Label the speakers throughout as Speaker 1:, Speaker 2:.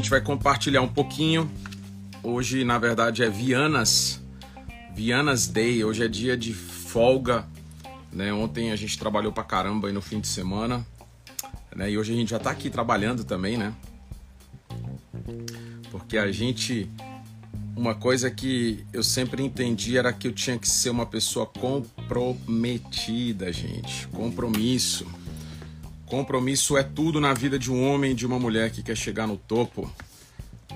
Speaker 1: gente vai compartilhar um pouquinho. Hoje, na verdade, é Vianas, Vianas Day. Hoje é dia de folga. Né? Ontem a gente trabalhou pra caramba aí no fim de semana. Né? E hoje a gente já tá aqui trabalhando também, né? Porque a gente. Uma coisa que eu sempre entendi era que eu tinha que ser uma pessoa comprometida, gente. Compromisso. Compromisso é tudo na vida de um homem e de uma mulher que quer chegar no topo.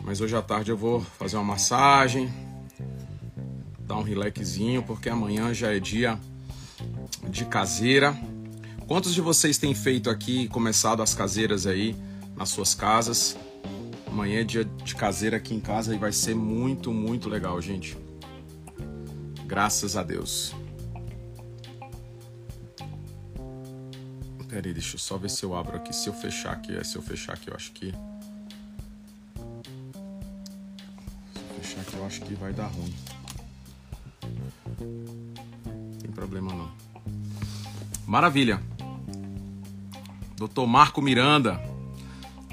Speaker 1: Mas hoje à tarde eu vou fazer uma massagem, dar um relaxzinho, porque amanhã já é dia de caseira. Quantos de vocês têm feito aqui, começado as caseiras aí nas suas casas? Amanhã é dia de caseira aqui em casa e vai ser muito, muito legal, gente. Graças a Deus. Pera aí, deixa eu só ver se eu abro aqui. Se eu fechar aqui, é, se eu fechar aqui, eu acho que. Se eu fechar aqui, eu acho que vai dar ruim. Não tem problema não. Maravilha. Doutor Marco Miranda.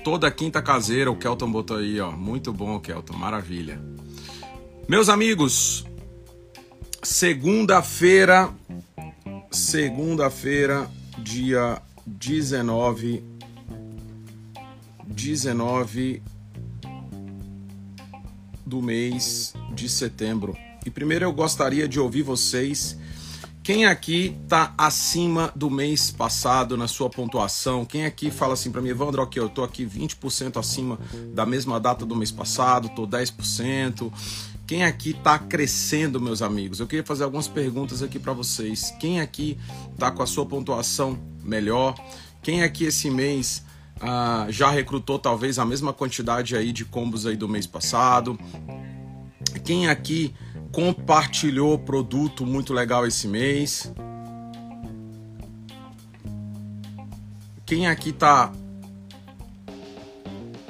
Speaker 1: Toda quinta caseira, o Kelton botou aí, ó. Muito bom, Kelton. Maravilha. Meus amigos, segunda-feira, segunda-feira, dia 19 19 do mês de setembro. E primeiro eu gostaria de ouvir vocês. Quem aqui tá acima do mês passado na sua pontuação? Quem aqui fala assim para mim, Evandro, ok, eu tô aqui 20% acima da mesma data do mês passado, tô 10%. Quem aqui tá crescendo, meus amigos? Eu queria fazer algumas perguntas aqui para vocês. Quem aqui tá com a sua pontuação melhor. Quem aqui esse mês ah, já recrutou talvez a mesma quantidade aí de combos aí do mês passado? Quem aqui compartilhou produto muito legal esse mês? Quem aqui tá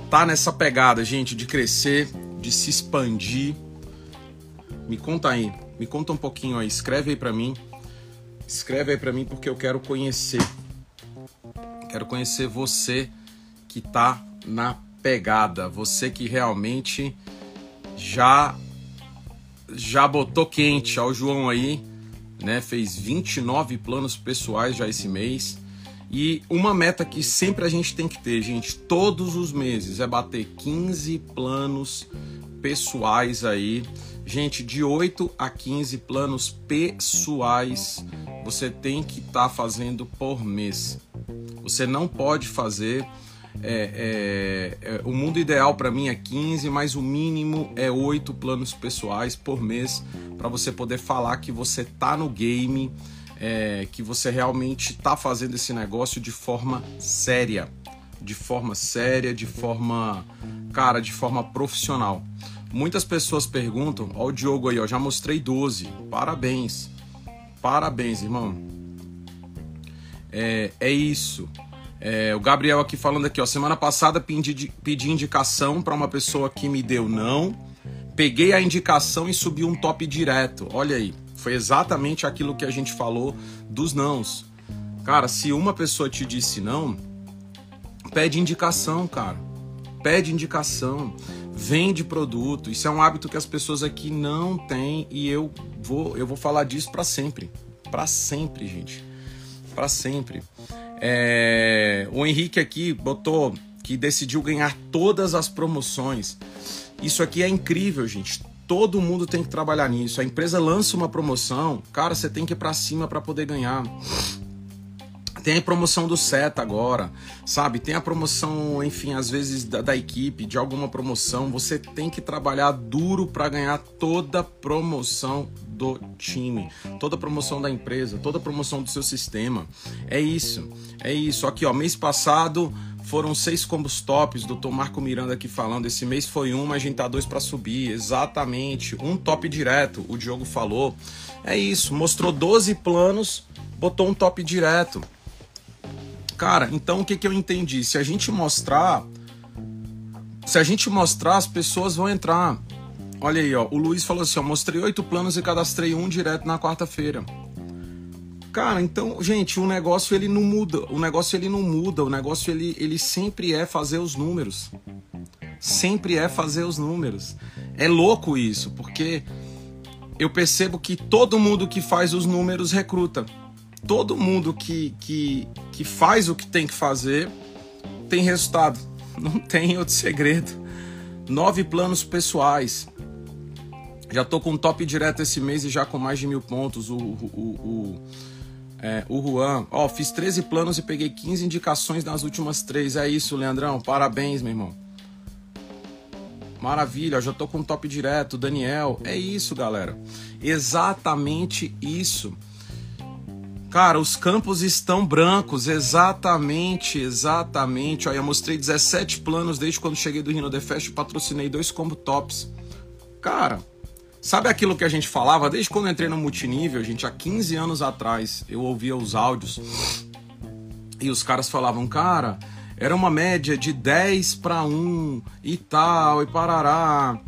Speaker 1: tá nessa pegada, gente, de crescer, de se expandir? Me conta aí, me conta um pouquinho aí, escreve aí para mim. Escreve aí para mim porque eu quero conhecer Quero conhecer você que tá na pegada, você que realmente já já botou quente ao João aí, né? Fez 29 planos pessoais já esse mês. E uma meta que sempre a gente tem que ter, gente, todos os meses é bater 15 planos pessoais aí. Gente, de 8 a 15 planos pessoais você tem que estar tá fazendo por mês. Você não pode fazer. É, é, é, o mundo ideal para mim é 15, mas o mínimo é 8 planos pessoais por mês para você poder falar que você tá no game, é, que você realmente tá fazendo esse negócio de forma séria, de forma séria, de forma, cara, de forma profissional. Muitas pessoas perguntam, ó o Diogo aí, ó, já mostrei 12, parabéns, parabéns, irmão. É, é isso. É, o Gabriel aqui falando aqui, ó. Semana passada pedi, pedi indicação para uma pessoa que me deu não. Peguei a indicação e subi um top direto. Olha aí. Foi exatamente aquilo que a gente falou dos nãos. Cara, se uma pessoa te disse não, pede indicação, cara. Pede indicação. Vende produto. Isso é um hábito que as pessoas aqui não têm e eu vou, eu vou falar disso para sempre. Para sempre, gente para sempre. É, o Henrique aqui botou que decidiu ganhar todas as promoções. Isso aqui é incrível, gente. Todo mundo tem que trabalhar nisso. A empresa lança uma promoção, cara, você tem que ir para cima para poder ganhar. Tem a promoção do SETA agora, sabe? Tem a promoção, enfim, às vezes da, da equipe, de alguma promoção. Você tem que trabalhar duro para ganhar toda promoção do time, toda promoção da empresa, toda promoção do seu sistema. É isso, é isso. Aqui, ó, mês passado foram seis combos tops, doutor Marco Miranda aqui falando. Esse mês foi um, mas a gente tá dois para subir. Exatamente, um top direto, o Diogo falou. É isso, mostrou 12 planos, botou um top direto. Cara, então o que, que eu entendi? Se a gente mostrar. Se a gente mostrar, as pessoas vão entrar. Olha aí, ó. O Luiz falou assim: ó, mostrei oito planos e cadastrei um direto na quarta-feira. Cara, então, gente, o negócio ele não muda. O negócio ele não muda. O negócio ele, ele sempre é fazer os números. sempre é fazer os números. É louco isso, porque eu percebo que todo mundo que faz os números recruta. Todo mundo que, que, que faz o que tem que fazer tem resultado. Não tem outro segredo. Nove planos pessoais. Já tô com top direto esse mês e já com mais de mil pontos. O, o, o, é, o Juan, ó, fiz 13 planos e peguei 15 indicações nas últimas três. É isso, Leandrão. Parabéns, meu irmão. Maravilha, já tô com top direto. Daniel, é isso, galera. Exatamente isso. Cara, os campos estão brancos, exatamente, exatamente. Olha, eu mostrei 17 planos desde quando cheguei do Rino The Fest, patrocinei dois combo tops. Cara, Sabe aquilo que a gente falava desde quando entrei no multinível, gente, há 15 anos atrás, eu ouvia os áudios e os caras falavam, cara, era uma média de 10 para 1 e tal, e parará.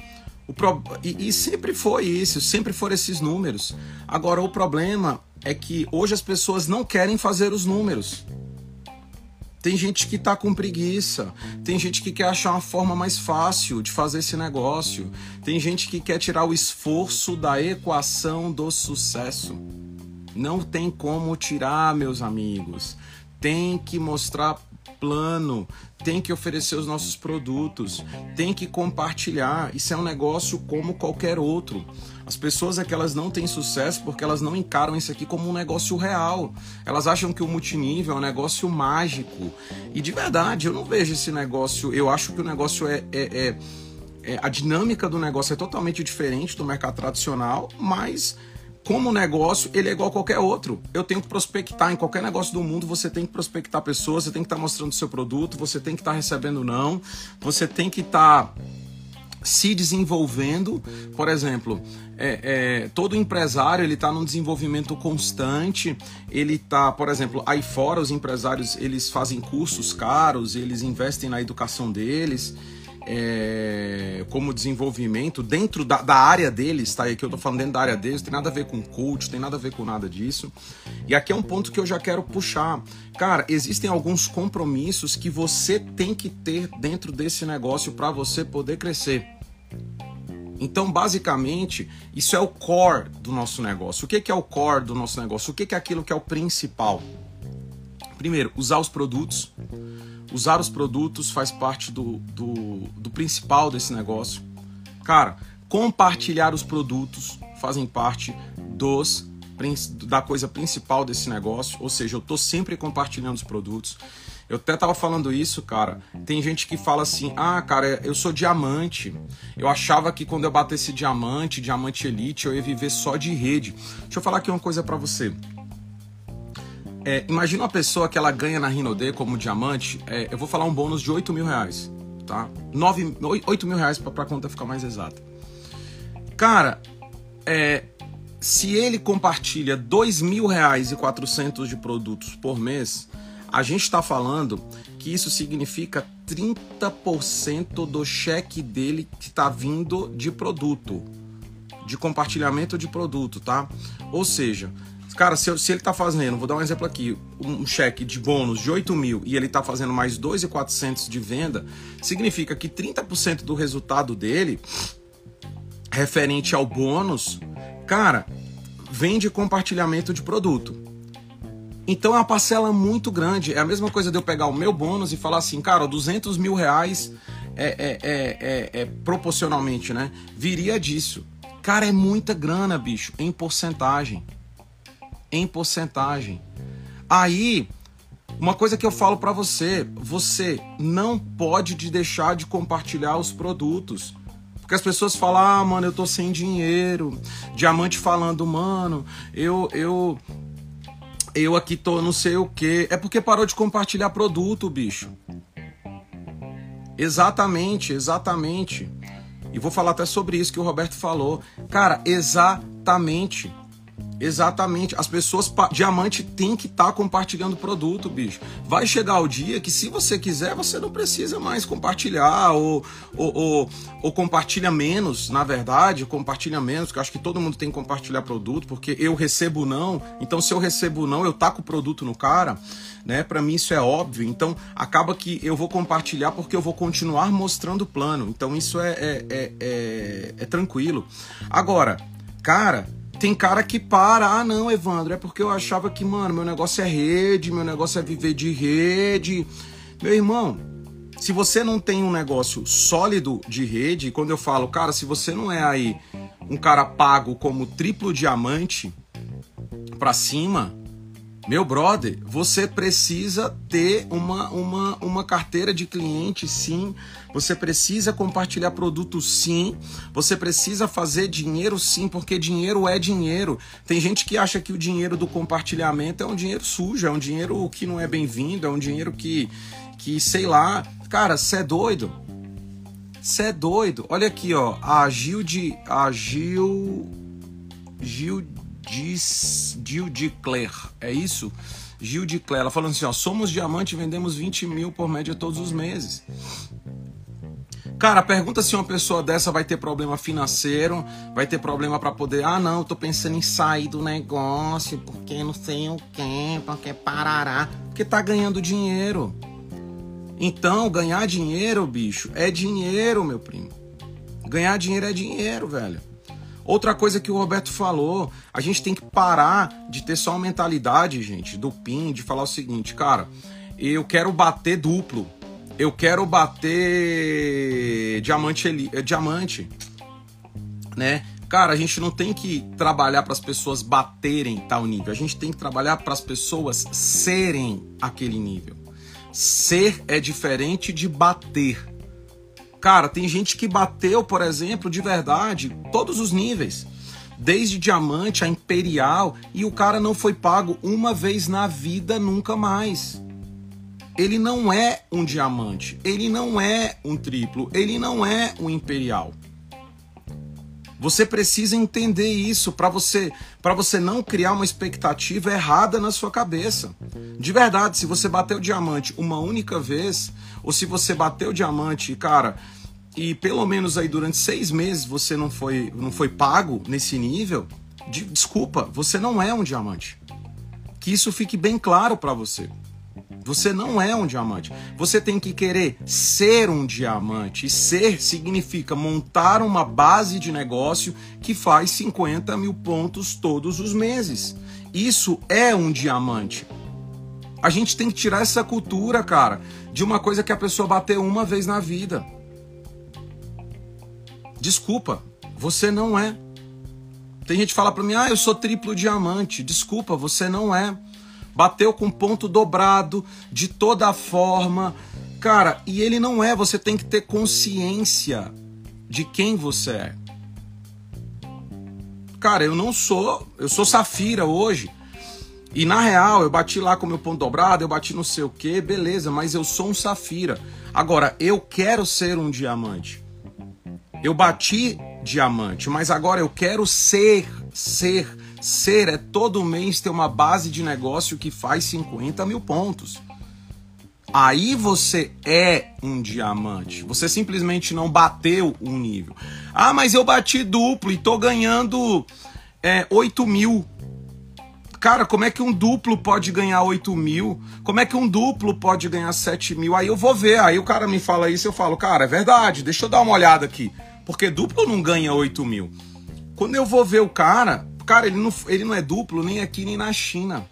Speaker 1: O pro... e, e sempre foi isso, sempre foram esses números. Agora, o problema é que hoje as pessoas não querem fazer os números. Tem gente que tá com preguiça, tem gente que quer achar uma forma mais fácil de fazer esse negócio, tem gente que quer tirar o esforço da equação do sucesso. Não tem como tirar, meus amigos. Tem que mostrar plano, tem que oferecer os nossos produtos, tem que compartilhar. Isso é um negócio como qualquer outro. As pessoas é que elas não têm sucesso porque elas não encaram isso aqui como um negócio real. Elas acham que o multinível é um negócio mágico. E de verdade, eu não vejo esse negócio. Eu acho que o negócio é, é, é, é a dinâmica do negócio é totalmente diferente do mercado tradicional, mas como negócio, ele é igual a qualquer outro. Eu tenho que prospectar em qualquer negócio do mundo, você tem que prospectar pessoas, você tem que estar tá mostrando seu produto, você tem que estar tá recebendo não, você tem que estar tá se desenvolvendo. Por exemplo, é, é, todo empresário ele está num desenvolvimento constante. Ele está, por exemplo, aí fora os empresários eles fazem cursos caros, eles investem na educação deles. É, como desenvolvimento dentro da, da, área deles, tá? E aqui eu tô falando dentro da área deles, tem nada a ver com coach, tem nada a ver com nada disso. E aqui é um ponto que eu já quero puxar. Cara, existem alguns compromissos que você tem que ter dentro desse negócio para você poder crescer. Então, basicamente, isso é o core do nosso negócio. O que é o core do nosso negócio? O que é aquilo que é o principal? Primeiro, usar os produtos. Usar os produtos faz parte do, do, do principal desse negócio. Cara, compartilhar os produtos fazem parte dos da coisa principal desse negócio, ou seja, eu estou sempre compartilhando os produtos. Eu até tava falando isso, cara. Tem gente que fala assim: ah, cara, eu sou diamante. Eu achava que quando eu batesse diamante, diamante elite, eu ia viver só de rede. Deixa eu falar aqui uma coisa para você. É, imagina uma pessoa que ela ganha na Rinode como diamante. É, eu vou falar um bônus de 8 mil reais, tá? 9, 8 mil reais pra, pra conta ficar mais exata. Cara, é, se ele compartilha 2 mil reais e 400 de produtos por mês, a gente está falando que isso significa 30% do cheque dele que está vindo de produto, de compartilhamento de produto, tá? Ou seja, cara, se, se ele está fazendo, vou dar um exemplo aqui, um cheque de bônus de 8 mil e ele está fazendo mais 2,400 de venda, significa que 30% do resultado dele, referente ao bônus, cara, vem de compartilhamento de produto. Então é uma parcela muito grande. É a mesma coisa de eu pegar o meu bônus e falar assim, cara, 200 mil reais é, é, é, é, é proporcionalmente, né? Viria disso. Cara, é muita grana, bicho, em porcentagem. Em porcentagem. Aí, uma coisa que eu falo para você, você não pode deixar de compartilhar os produtos. Porque as pessoas falam, ah, mano, eu tô sem dinheiro. Diamante falando, mano, eu, eu, eu aqui tô não sei o que. É porque parou de compartilhar produto, bicho. Exatamente, exatamente. E vou falar até sobre isso que o Roberto falou. Cara, exatamente. Exatamente. As pessoas. Diamante tem que estar tá compartilhando produto, bicho. Vai chegar o dia que, se você quiser, você não precisa mais compartilhar, ou, ou, ou, ou compartilha menos, na verdade, compartilha menos, que eu acho que todo mundo tem que compartilhar produto, porque eu recebo não. Então, se eu recebo não, eu taco o produto no cara, né? Para mim isso é óbvio. Então, acaba que eu vou compartilhar porque eu vou continuar mostrando o plano. Então, isso é, é, é, é, é tranquilo. Agora, cara tem cara que para, ah não, Evandro, é porque eu achava que, mano, meu negócio é rede, meu negócio é viver de rede. Meu irmão, se você não tem um negócio sólido de rede, quando eu falo, cara, se você não é aí um cara pago como triplo diamante pra cima, meu brother, você precisa ter uma, uma, uma carteira de cliente, sim. Você precisa compartilhar produto, sim. Você precisa fazer dinheiro, sim, porque dinheiro é dinheiro. Tem gente que acha que o dinheiro do compartilhamento é um dinheiro sujo, é um dinheiro que não é bem-vindo, é um dinheiro que, que sei lá. Cara, você é doido. Você é doido. Olha aqui, ó. A Gil de. A Gil. Gil Diz, Gil de Claire, é isso? Gil de Claire, ela falando assim, ó, somos diamante e vendemos 20 mil por média todos os meses. Cara, pergunta se uma pessoa dessa vai ter problema financeiro, vai ter problema para poder, ah não, tô pensando em sair do negócio, porque não sei o que, porque parará, porque tá ganhando dinheiro. Então, ganhar dinheiro, bicho, é dinheiro, meu primo. Ganhar dinheiro é dinheiro, velho. Outra coisa que o Roberto falou, a gente tem que parar de ter só uma mentalidade, gente, do PIN, de falar o seguinte, cara, eu quero bater duplo, eu quero bater diamante, eh, diamante, né? Cara, a gente não tem que trabalhar para as pessoas baterem tal nível, a gente tem que trabalhar para as pessoas serem aquele nível. Ser é diferente de bater. Cara, tem gente que bateu, por exemplo, de verdade, todos os níveis. Desde diamante a imperial, e o cara não foi pago uma vez na vida, nunca mais. Ele não é um diamante, ele não é um triplo, ele não é um imperial. Você precisa entender isso para você, para você não criar uma expectativa errada na sua cabeça. De verdade, se você bateu diamante uma única vez, ou se você bateu diamante, cara, e pelo menos aí durante seis meses você não foi, não foi pago nesse nível, de, desculpa, você não é um diamante. Que isso fique bem claro para você. Você não é um diamante. Você tem que querer ser um diamante. E ser significa montar uma base de negócio que faz 50 mil pontos todos os meses. Isso é um diamante. A gente tem que tirar essa cultura, cara, de uma coisa que a pessoa bateu uma vez na vida. Desculpa, você não é. Tem gente que fala para mim: "Ah, eu sou triplo diamante". Desculpa, você não é. Bateu com ponto dobrado de toda forma. Cara, e ele não é, você tem que ter consciência de quem você é. Cara, eu não sou, eu sou safira hoje. E na real, eu bati lá com meu ponto dobrado, eu bati não sei o que, beleza, mas eu sou um safira. Agora, eu quero ser um diamante. Eu bati diamante, mas agora eu quero ser, ser, ser. É todo mês ter uma base de negócio que faz 50 mil pontos. Aí você é um diamante. Você simplesmente não bateu um nível. Ah, mas eu bati duplo e tô ganhando é, 8 mil. Cara, como é que um duplo pode ganhar 8 mil? Como é que um duplo pode ganhar 7 mil? Aí eu vou ver. Aí o cara me fala isso, eu falo, cara, é verdade, deixa eu dar uma olhada aqui. Porque duplo não ganha 8 mil. Quando eu vou ver o cara, cara, ele não, ele não é duplo nem aqui nem na China.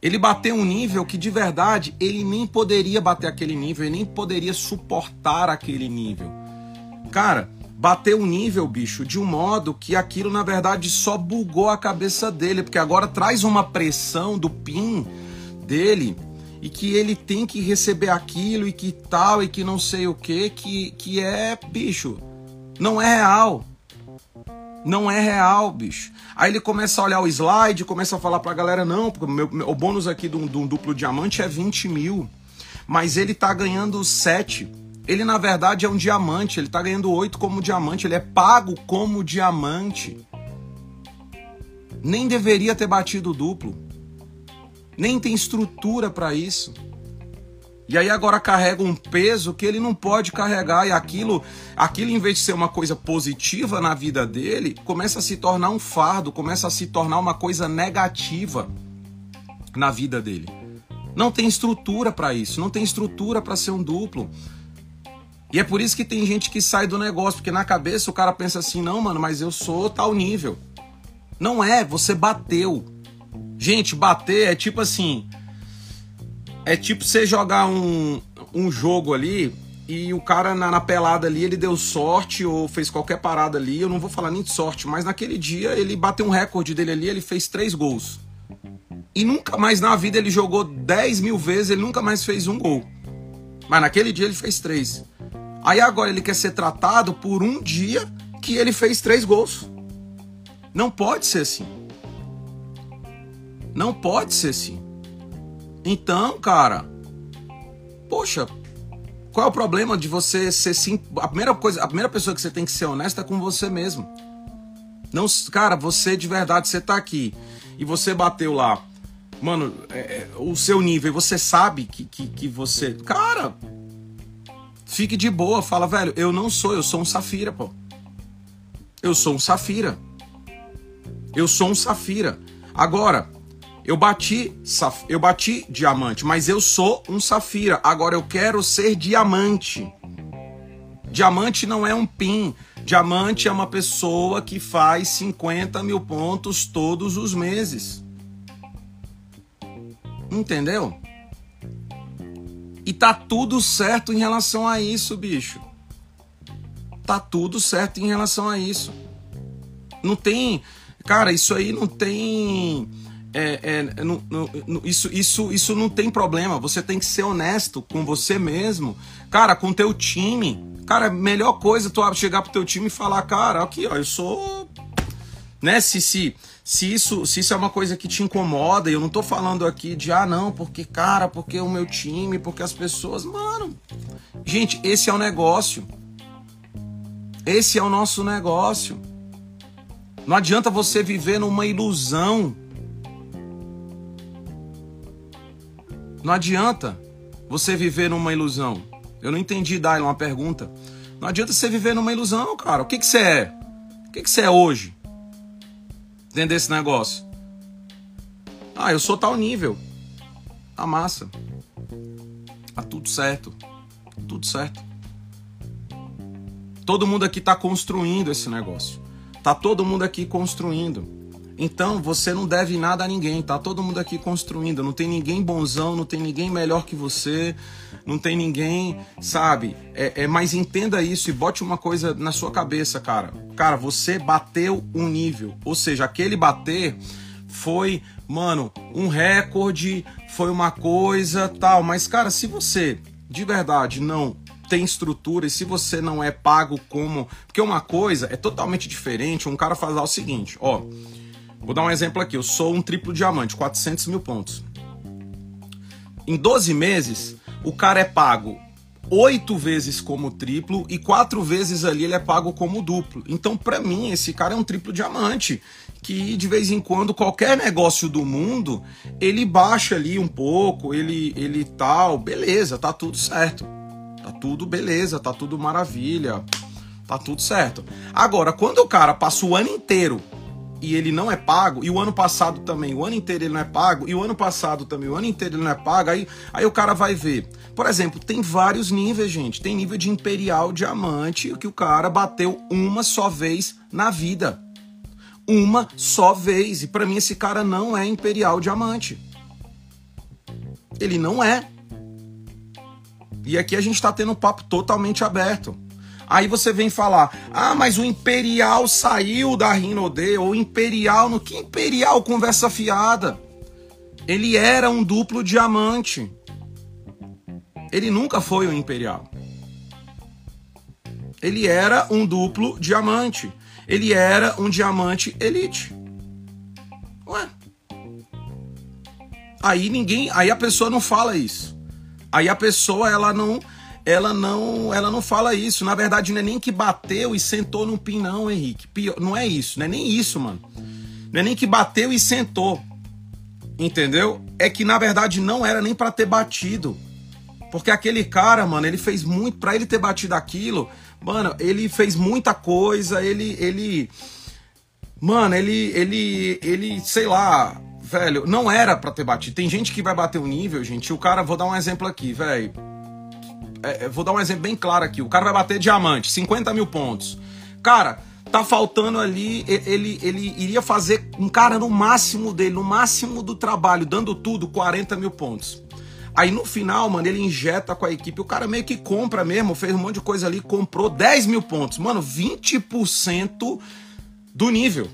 Speaker 1: Ele bateu um nível que de verdade ele nem poderia bater aquele nível, ele nem poderia suportar aquele nível. Cara, bateu um nível, bicho, de um modo que aquilo na verdade só bugou a cabeça dele, porque agora traz uma pressão do PIN dele e que ele tem que receber aquilo e que tal e que não sei o que, que, que é, bicho, não é real. Não é real, bicho. Aí ele começa a olhar o slide, começa a falar pra galera, não, porque o, meu, meu, o bônus aqui de um duplo diamante é 20 mil. Mas ele tá ganhando 7. Ele, na verdade, é um diamante. Ele tá ganhando 8 como diamante. Ele é pago como diamante. Nem deveria ter batido duplo. Nem tem estrutura para isso. E aí agora carrega um peso que ele não pode carregar e aquilo, aquilo em vez de ser uma coisa positiva na vida dele, começa a se tornar um fardo, começa a se tornar uma coisa negativa na vida dele. Não tem estrutura para isso, não tem estrutura para ser um duplo. E é por isso que tem gente que sai do negócio, porque na cabeça o cara pensa assim: "Não, mano, mas eu sou tal nível". Não é, você bateu. Gente, bater é tipo assim, é tipo você jogar um, um jogo ali e o cara na, na, pelada ali ele deu sorte ou fez qualquer parada ali. Eu não vou falar nem de sorte, mas naquele dia ele bateu um recorde dele ali, ele fez três gols. E nunca mais na vida ele jogou 10 mil vezes, ele nunca mais fez um gol. Mas naquele dia ele fez três. Aí agora ele quer ser tratado por um dia que ele fez três gols. Não pode ser assim. Não pode ser assim. Então, cara, poxa, qual é o problema de você ser sim? A primeira coisa, a primeira pessoa que você tem que ser honesta é com você mesmo. Não, cara, você de verdade, você tá aqui e você bateu lá, mano, é, é, o seu nível, você sabe que, que, que você, cara, fique de boa, fala, velho, eu não sou, eu sou um safira, pô. Eu sou um safira. Eu sou um safira. Agora, eu bati, eu bati diamante, mas eu sou um safira. Agora eu quero ser diamante. Diamante não é um pin. Diamante é uma pessoa que faz 50 mil pontos todos os meses. Entendeu? E tá tudo certo em relação a isso, bicho. Tá tudo certo em relação a isso. Não tem. Cara, isso aí não tem é, é, não, não, isso, isso, isso não tem problema. Você tem que ser honesto com você mesmo, cara, com teu time. Cara, melhor coisa tu chegar pro teu time e falar, cara, aqui, ó, eu sou, né? Se se isso se isso é uma coisa que te incomoda, eu não tô falando aqui de ah não, porque cara, porque o meu time, porque as pessoas, mano. Gente, esse é o negócio. Esse é o nosso negócio. Não adianta você viver numa ilusão Não adianta você viver numa ilusão. Eu não entendi, Dailon, uma pergunta. Não adianta você viver numa ilusão, cara. O que, que você é? O que, que você é hoje? Dentro desse negócio? Ah, eu sou tal nível. A tá massa. Tá tudo certo. Tudo certo. Todo mundo aqui tá construindo esse negócio. Tá todo mundo aqui construindo. Então você não deve nada a ninguém, tá todo mundo aqui construindo, não tem ninguém bonzão, não tem ninguém melhor que você, não tem ninguém, sabe? É, é, mas entenda isso e bote uma coisa na sua cabeça, cara. Cara, você bateu um nível, ou seja, aquele bater foi, mano, um recorde, foi uma coisa tal, mas cara, se você de verdade não tem estrutura e se você não é pago como. Porque uma coisa é totalmente diferente. Um cara falar o seguinte: ó, Vou dar um exemplo aqui. Eu sou um triplo diamante, 400 mil pontos. Em 12 meses, o cara é pago oito vezes como triplo e quatro vezes ali ele é pago como duplo. Então, para mim, esse cara é um triplo diamante que de vez em quando qualquer negócio do mundo ele baixa ali um pouco, ele ele tal, beleza, tá tudo certo. Tá tudo beleza, tá tudo maravilha. Tá tudo certo. Agora, quando o cara passa o ano inteiro e ele não é pago, e o ano passado também, o ano inteiro ele não é pago, e o ano passado também, o ano inteiro ele não é pago, aí, aí o cara vai ver. Por exemplo, tem vários níveis, gente. Tem nível de imperial diamante que o cara bateu uma só vez na vida. Uma só vez. E para mim esse cara não é imperial diamante. Ele não é. E aqui a gente tá tendo um papo totalmente aberto. Aí você vem falar: ah, mas o Imperial saiu da Rinode, ou Imperial, no que Imperial conversa fiada? Ele era um duplo diamante. Ele nunca foi um Imperial. Ele era um duplo diamante. Ele era um diamante elite. Ué. Aí ninguém, aí a pessoa não fala isso. Aí a pessoa ela não ela não, ela não fala isso. Na verdade, não é nem que bateu e sentou no pin, não, Henrique. Pior, não é isso, não é nem isso, mano. Não é nem que bateu e sentou. Entendeu? É que na verdade não era nem para ter batido. Porque aquele cara, mano, ele fez muito para ele ter batido aquilo. Mano, ele fez muita coisa, ele ele Mano, ele ele ele, sei lá, velho, não era para ter batido. Tem gente que vai bater o nível, gente. O cara, vou dar um exemplo aqui, velho. É, é, vou dar um exemplo bem claro aqui. O cara vai bater diamante, 50 mil pontos. Cara, tá faltando ali, ele, ele iria fazer um cara no máximo dele, no máximo do trabalho, dando tudo, 40 mil pontos. Aí no final, mano, ele injeta com a equipe. O cara meio que compra mesmo, fez um monte de coisa ali, comprou 10 mil pontos. Mano, 20% do nível.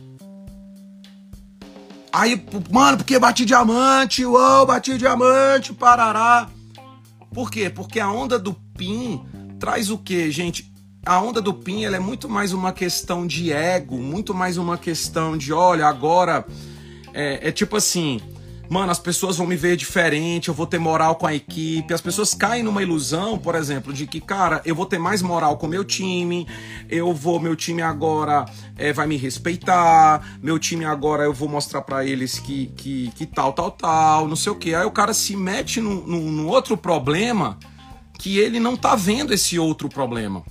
Speaker 1: Aí, mano, porque bati diamante, uou, bati diamante, parará. Por quê? Porque a onda do PIN traz o quê, gente? A onda do PIN ela é muito mais uma questão de ego, muito mais uma questão de, olha, agora é, é tipo assim, mano, as pessoas vão me ver diferente, eu vou ter moral com a equipe. As pessoas caem numa ilusão, por exemplo, de que, cara, eu vou ter mais moral com meu time, eu vou, meu time agora é, vai me respeitar, meu time agora eu vou mostrar para eles que, que, que tal, tal, tal, não sei o que. Aí o cara se mete num, num outro problema que ele não tá vendo esse outro problema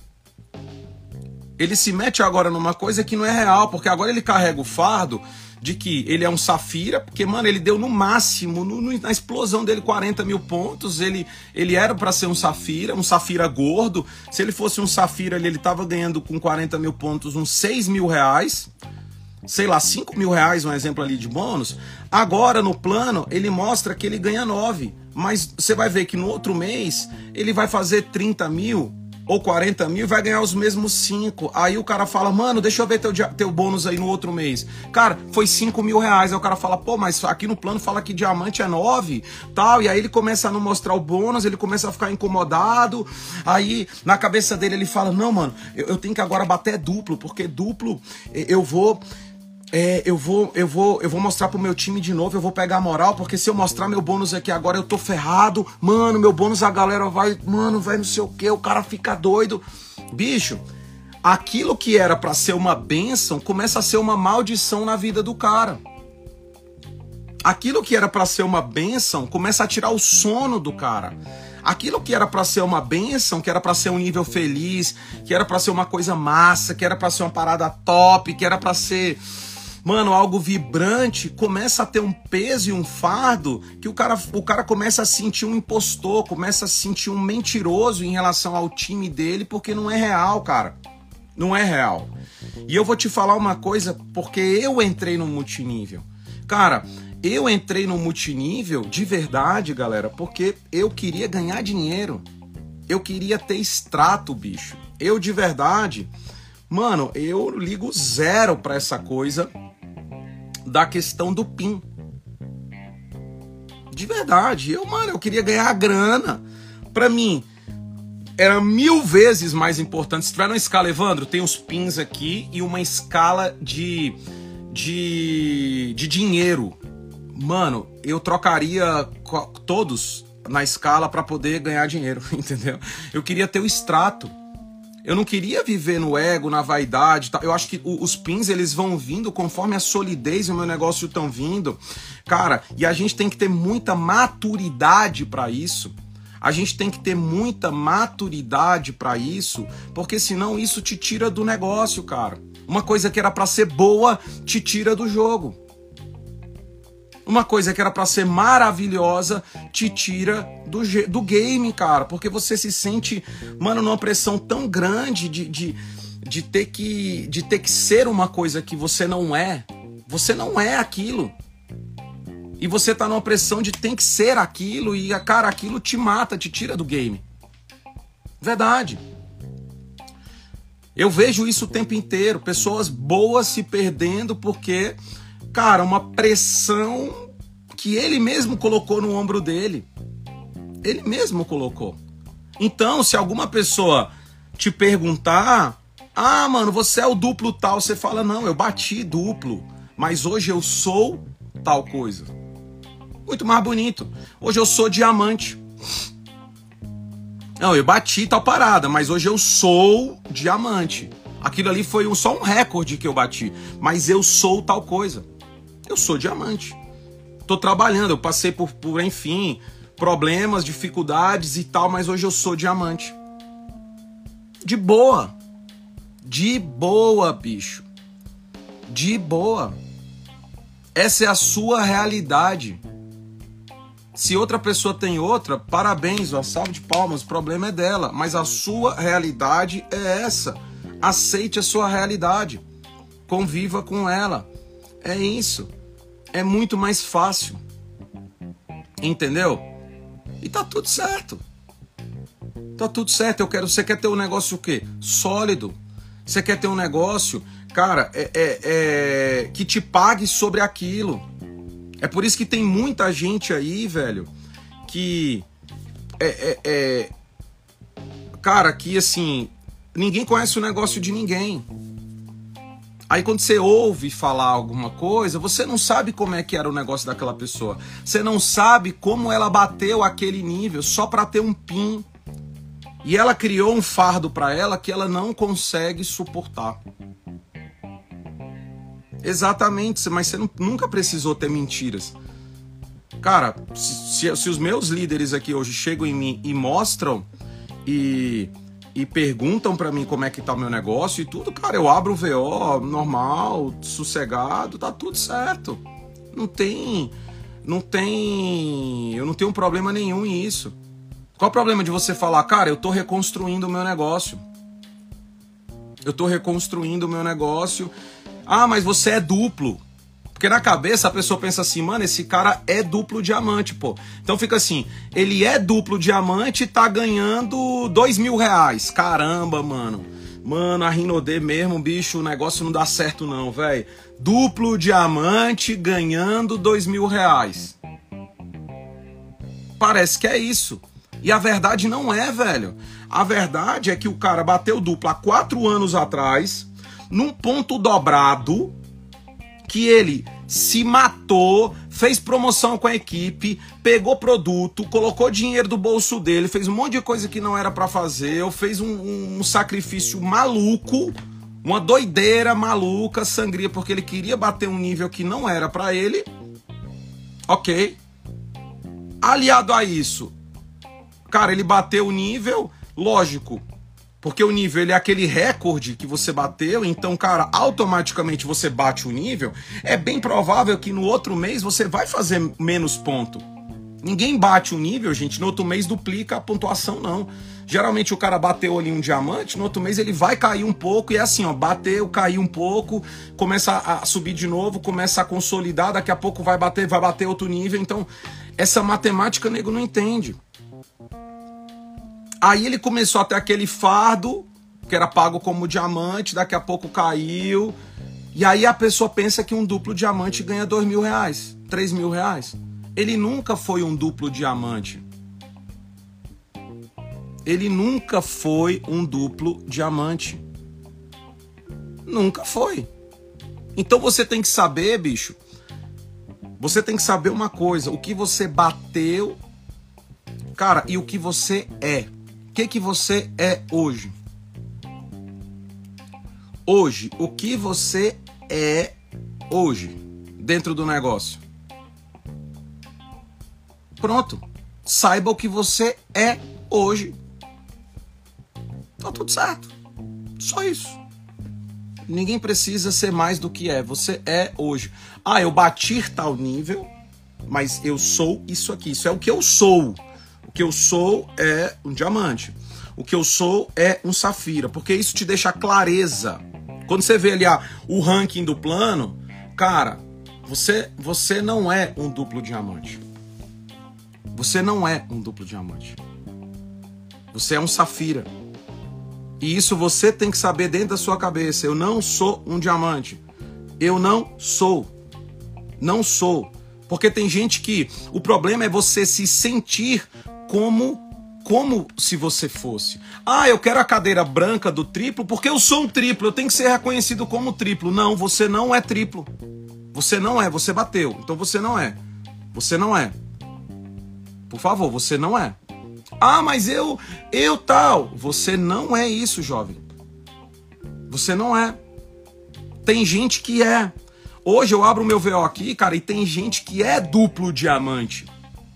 Speaker 1: ele se mete agora numa coisa que não é real, porque agora ele carrega o fardo de que ele é um Safira, porque, mano, ele deu no máximo, no, no, na explosão dele, 40 mil pontos. Ele, ele era para ser um Safira, um Safira gordo. Se ele fosse um Safira, ele, ele tava ganhando com 40 mil pontos uns 6 mil reais. Sei lá, 5 mil reais, um exemplo ali de bônus. Agora, no plano, ele mostra que ele ganha 9. Mas você vai ver que no outro mês ele vai fazer 30 mil ou 40 mil vai ganhar os mesmos 5. Aí o cara fala, mano, deixa eu ver teu, teu bônus aí no outro mês. Cara, foi 5 mil reais. Aí o cara fala, pô, mas aqui no plano fala que diamante é 9, tal. E aí ele começa a não mostrar o bônus, ele começa a ficar incomodado. Aí na cabeça dele ele fala, não, mano, eu, eu tenho que agora bater duplo, porque duplo eu vou é, eu vou, eu vou, eu vou mostrar pro meu time de novo, eu vou pegar a moral, porque se eu mostrar meu bônus aqui agora, eu tô ferrado. Mano, meu bônus a galera vai, mano, vai não sei o que, o cara fica doido. Bicho, aquilo que era para ser uma bênção começa a ser uma maldição na vida do cara. Aquilo que era para ser uma bênção começa a tirar o sono do cara. Aquilo que era para ser uma bênção, que era para ser um nível feliz, que era para ser uma coisa massa, que era para ser uma parada top, que era para ser mano, algo vibrante, começa a ter um peso e um fardo que o cara, o cara começa a sentir um impostor, começa a sentir um mentiroso em relação ao time dele, porque não é real, cara. Não é real. E eu vou te falar uma coisa, porque eu entrei no multinível. Cara, eu entrei no multinível de verdade, galera, porque eu queria ganhar dinheiro. Eu queria ter extrato, bicho. Eu de verdade, mano, eu ligo zero para essa coisa da questão do PIN. De verdade, eu, mano, eu queria ganhar grana. Pra mim, era mil vezes mais importante. Se tiver uma escala, Evandro, tem os pins aqui e uma escala de, de, de dinheiro. Mano, eu trocaria todos na escala para poder ganhar dinheiro, entendeu? Eu queria ter o extrato. Eu não queria viver no ego, na vaidade. Tá? Eu acho que os pins eles vão vindo conforme a solidez e o meu negócio estão vindo. Cara, e a gente tem que ter muita maturidade para isso. A gente tem que ter muita maturidade para isso, porque senão isso te tira do negócio, cara. Uma coisa que era para ser boa te tira do jogo. Uma coisa que era para ser maravilhosa te tira do, do game, cara. Porque você se sente, mano, numa pressão tão grande de, de, de, ter que, de ter que ser uma coisa que você não é. Você não é aquilo. E você tá numa pressão de tem que ser aquilo. E, cara, aquilo te mata, te tira do game. Verdade. Eu vejo isso o tempo inteiro. Pessoas boas se perdendo porque cara, uma pressão que ele mesmo colocou no ombro dele. Ele mesmo colocou. Então, se alguma pessoa te perguntar, ah, mano, você é o duplo tal, você fala, não, eu bati duplo, mas hoje eu sou tal coisa. Muito mais bonito. Hoje eu sou diamante. Não, eu bati tal parada, mas hoje eu sou diamante. Aquilo ali foi só um recorde que eu bati, mas eu sou tal coisa. Eu sou diamante. Tô trabalhando, eu passei por, por enfim, problemas, dificuldades e tal, mas hoje eu sou diamante. De boa. De boa, bicho. De boa. Essa é a sua realidade. Se outra pessoa tem outra, parabéns, uma salve de palmas, o problema é dela. Mas a sua realidade é essa. Aceite a sua realidade. Conviva com ela. É isso. É muito mais fácil. Entendeu? E tá tudo certo. Tá tudo certo. Eu quero. Você quer ter um negócio o quê? Sólido. Você quer ter um negócio, cara, é, é, é, que te pague sobre aquilo. É por isso que tem muita gente aí, velho, que é, é, é cara, que assim, ninguém conhece o negócio de ninguém. Aí quando você ouve falar alguma coisa, você não sabe como é que era o negócio daquela pessoa. Você não sabe como ela bateu aquele nível só para ter um pin. E ela criou um fardo para ela que ela não consegue suportar. Exatamente, mas você nunca precisou ter mentiras. Cara, se, se, os meus líderes aqui hoje chegam em mim e mostram e e perguntam para mim como é que tá o meu negócio e tudo, cara, eu abro o VO normal, sossegado, tá tudo certo. Não tem não tem, eu não tenho problema nenhum em isso. Qual o problema de você falar, cara, eu tô reconstruindo o meu negócio? Eu tô reconstruindo o meu negócio. Ah, mas você é duplo. Porque na cabeça a pessoa pensa assim, mano, esse cara é duplo diamante, pô. Então fica assim, ele é duplo diamante e tá ganhando dois mil reais. Caramba, mano. Mano, a Rinodê mesmo, bicho, o negócio não dá certo não, velho. Duplo diamante ganhando dois mil reais. Parece que é isso. E a verdade não é, velho. A verdade é que o cara bateu duplo há quatro anos atrás, num ponto dobrado, que ele se matou, fez promoção com a equipe, pegou produto, colocou dinheiro do bolso dele, fez um monte de coisa que não era para fazer, fez um, um, sacrifício maluco, uma doideira maluca, sangria, porque ele queria bater um nível que não era para ele. Ok. Aliado a isso, cara, ele bateu o nível, lógico, porque o nível ele é aquele recorde que você bateu, então, cara, automaticamente você bate o nível. É bem provável que no outro mês você vai fazer menos ponto. Ninguém bate o nível, gente, no outro mês duplica a pontuação, não. Geralmente o cara bateu ali um diamante, no outro mês ele vai cair um pouco e é assim, ó, bateu, caiu um pouco, começa a subir de novo, começa a consolidar, daqui a pouco vai bater, vai bater outro nível. Então, essa matemática nego não entende. Aí ele começou a ter aquele fardo, que era pago como diamante, daqui a pouco caiu. E aí a pessoa pensa que um duplo diamante ganha dois mil reais, três mil reais. Ele nunca foi um duplo diamante. Ele nunca foi um duplo diamante. Nunca foi. Então você tem que saber, bicho. Você tem que saber uma coisa: o que você bateu, cara, e o que você é que, que você é hoje? Hoje, o que você é hoje dentro do negócio? Pronto. Saiba o que você é hoje. Tá tudo certo. Só isso. Ninguém precisa ser mais do que é. Você é hoje. Ah, eu bati tal nível, mas eu sou isso aqui. Isso é o que eu sou que eu sou é um diamante. O que eu sou é um safira, porque isso te deixa clareza. Quando você vê ali ah, o ranking do plano, cara, você você não é um duplo diamante. Você não é um duplo diamante. Você é um safira. E isso você tem que saber dentro da sua cabeça. Eu não sou um diamante. Eu não sou. Não sou. Porque tem gente que o problema é você se sentir como como se você fosse. Ah, eu quero a cadeira branca do triplo porque eu sou um triplo, eu tenho que ser reconhecido como triplo. Não, você não é triplo. Você não é, você bateu. Então você não é. Você não é. Por favor, você não é. Ah, mas eu, eu tal. Você não é isso, jovem. Você não é. Tem gente que é. Hoje eu abro meu VO aqui, cara, e tem gente que é duplo diamante.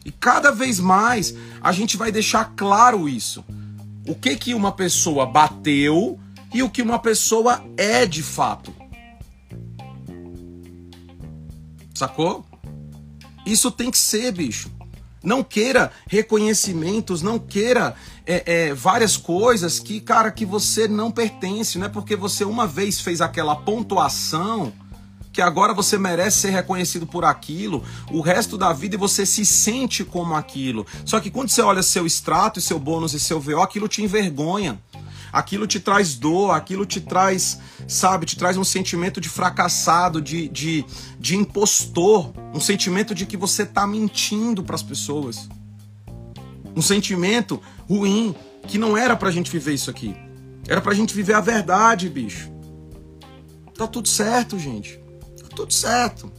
Speaker 1: E cada vez mais a gente vai deixar claro isso. O que que uma pessoa bateu e o que uma pessoa é de fato. Sacou? Isso tem que ser, bicho. Não queira reconhecimentos, não queira é, é, várias coisas que, cara, que você não pertence. Não é porque você uma vez fez aquela pontuação que agora você merece ser reconhecido por aquilo o resto da vida e você se sente como aquilo. Só que quando você olha seu extrato e seu bônus e seu VO, aquilo te envergonha. Aquilo te traz dor, aquilo te traz, sabe, te traz um sentimento de fracassado, de, de, de impostor, um sentimento de que você tá mentindo para as pessoas. Um sentimento ruim que não era pra gente viver isso aqui. Era pra gente viver a verdade, bicho. Tá tudo certo, gente tudo certo.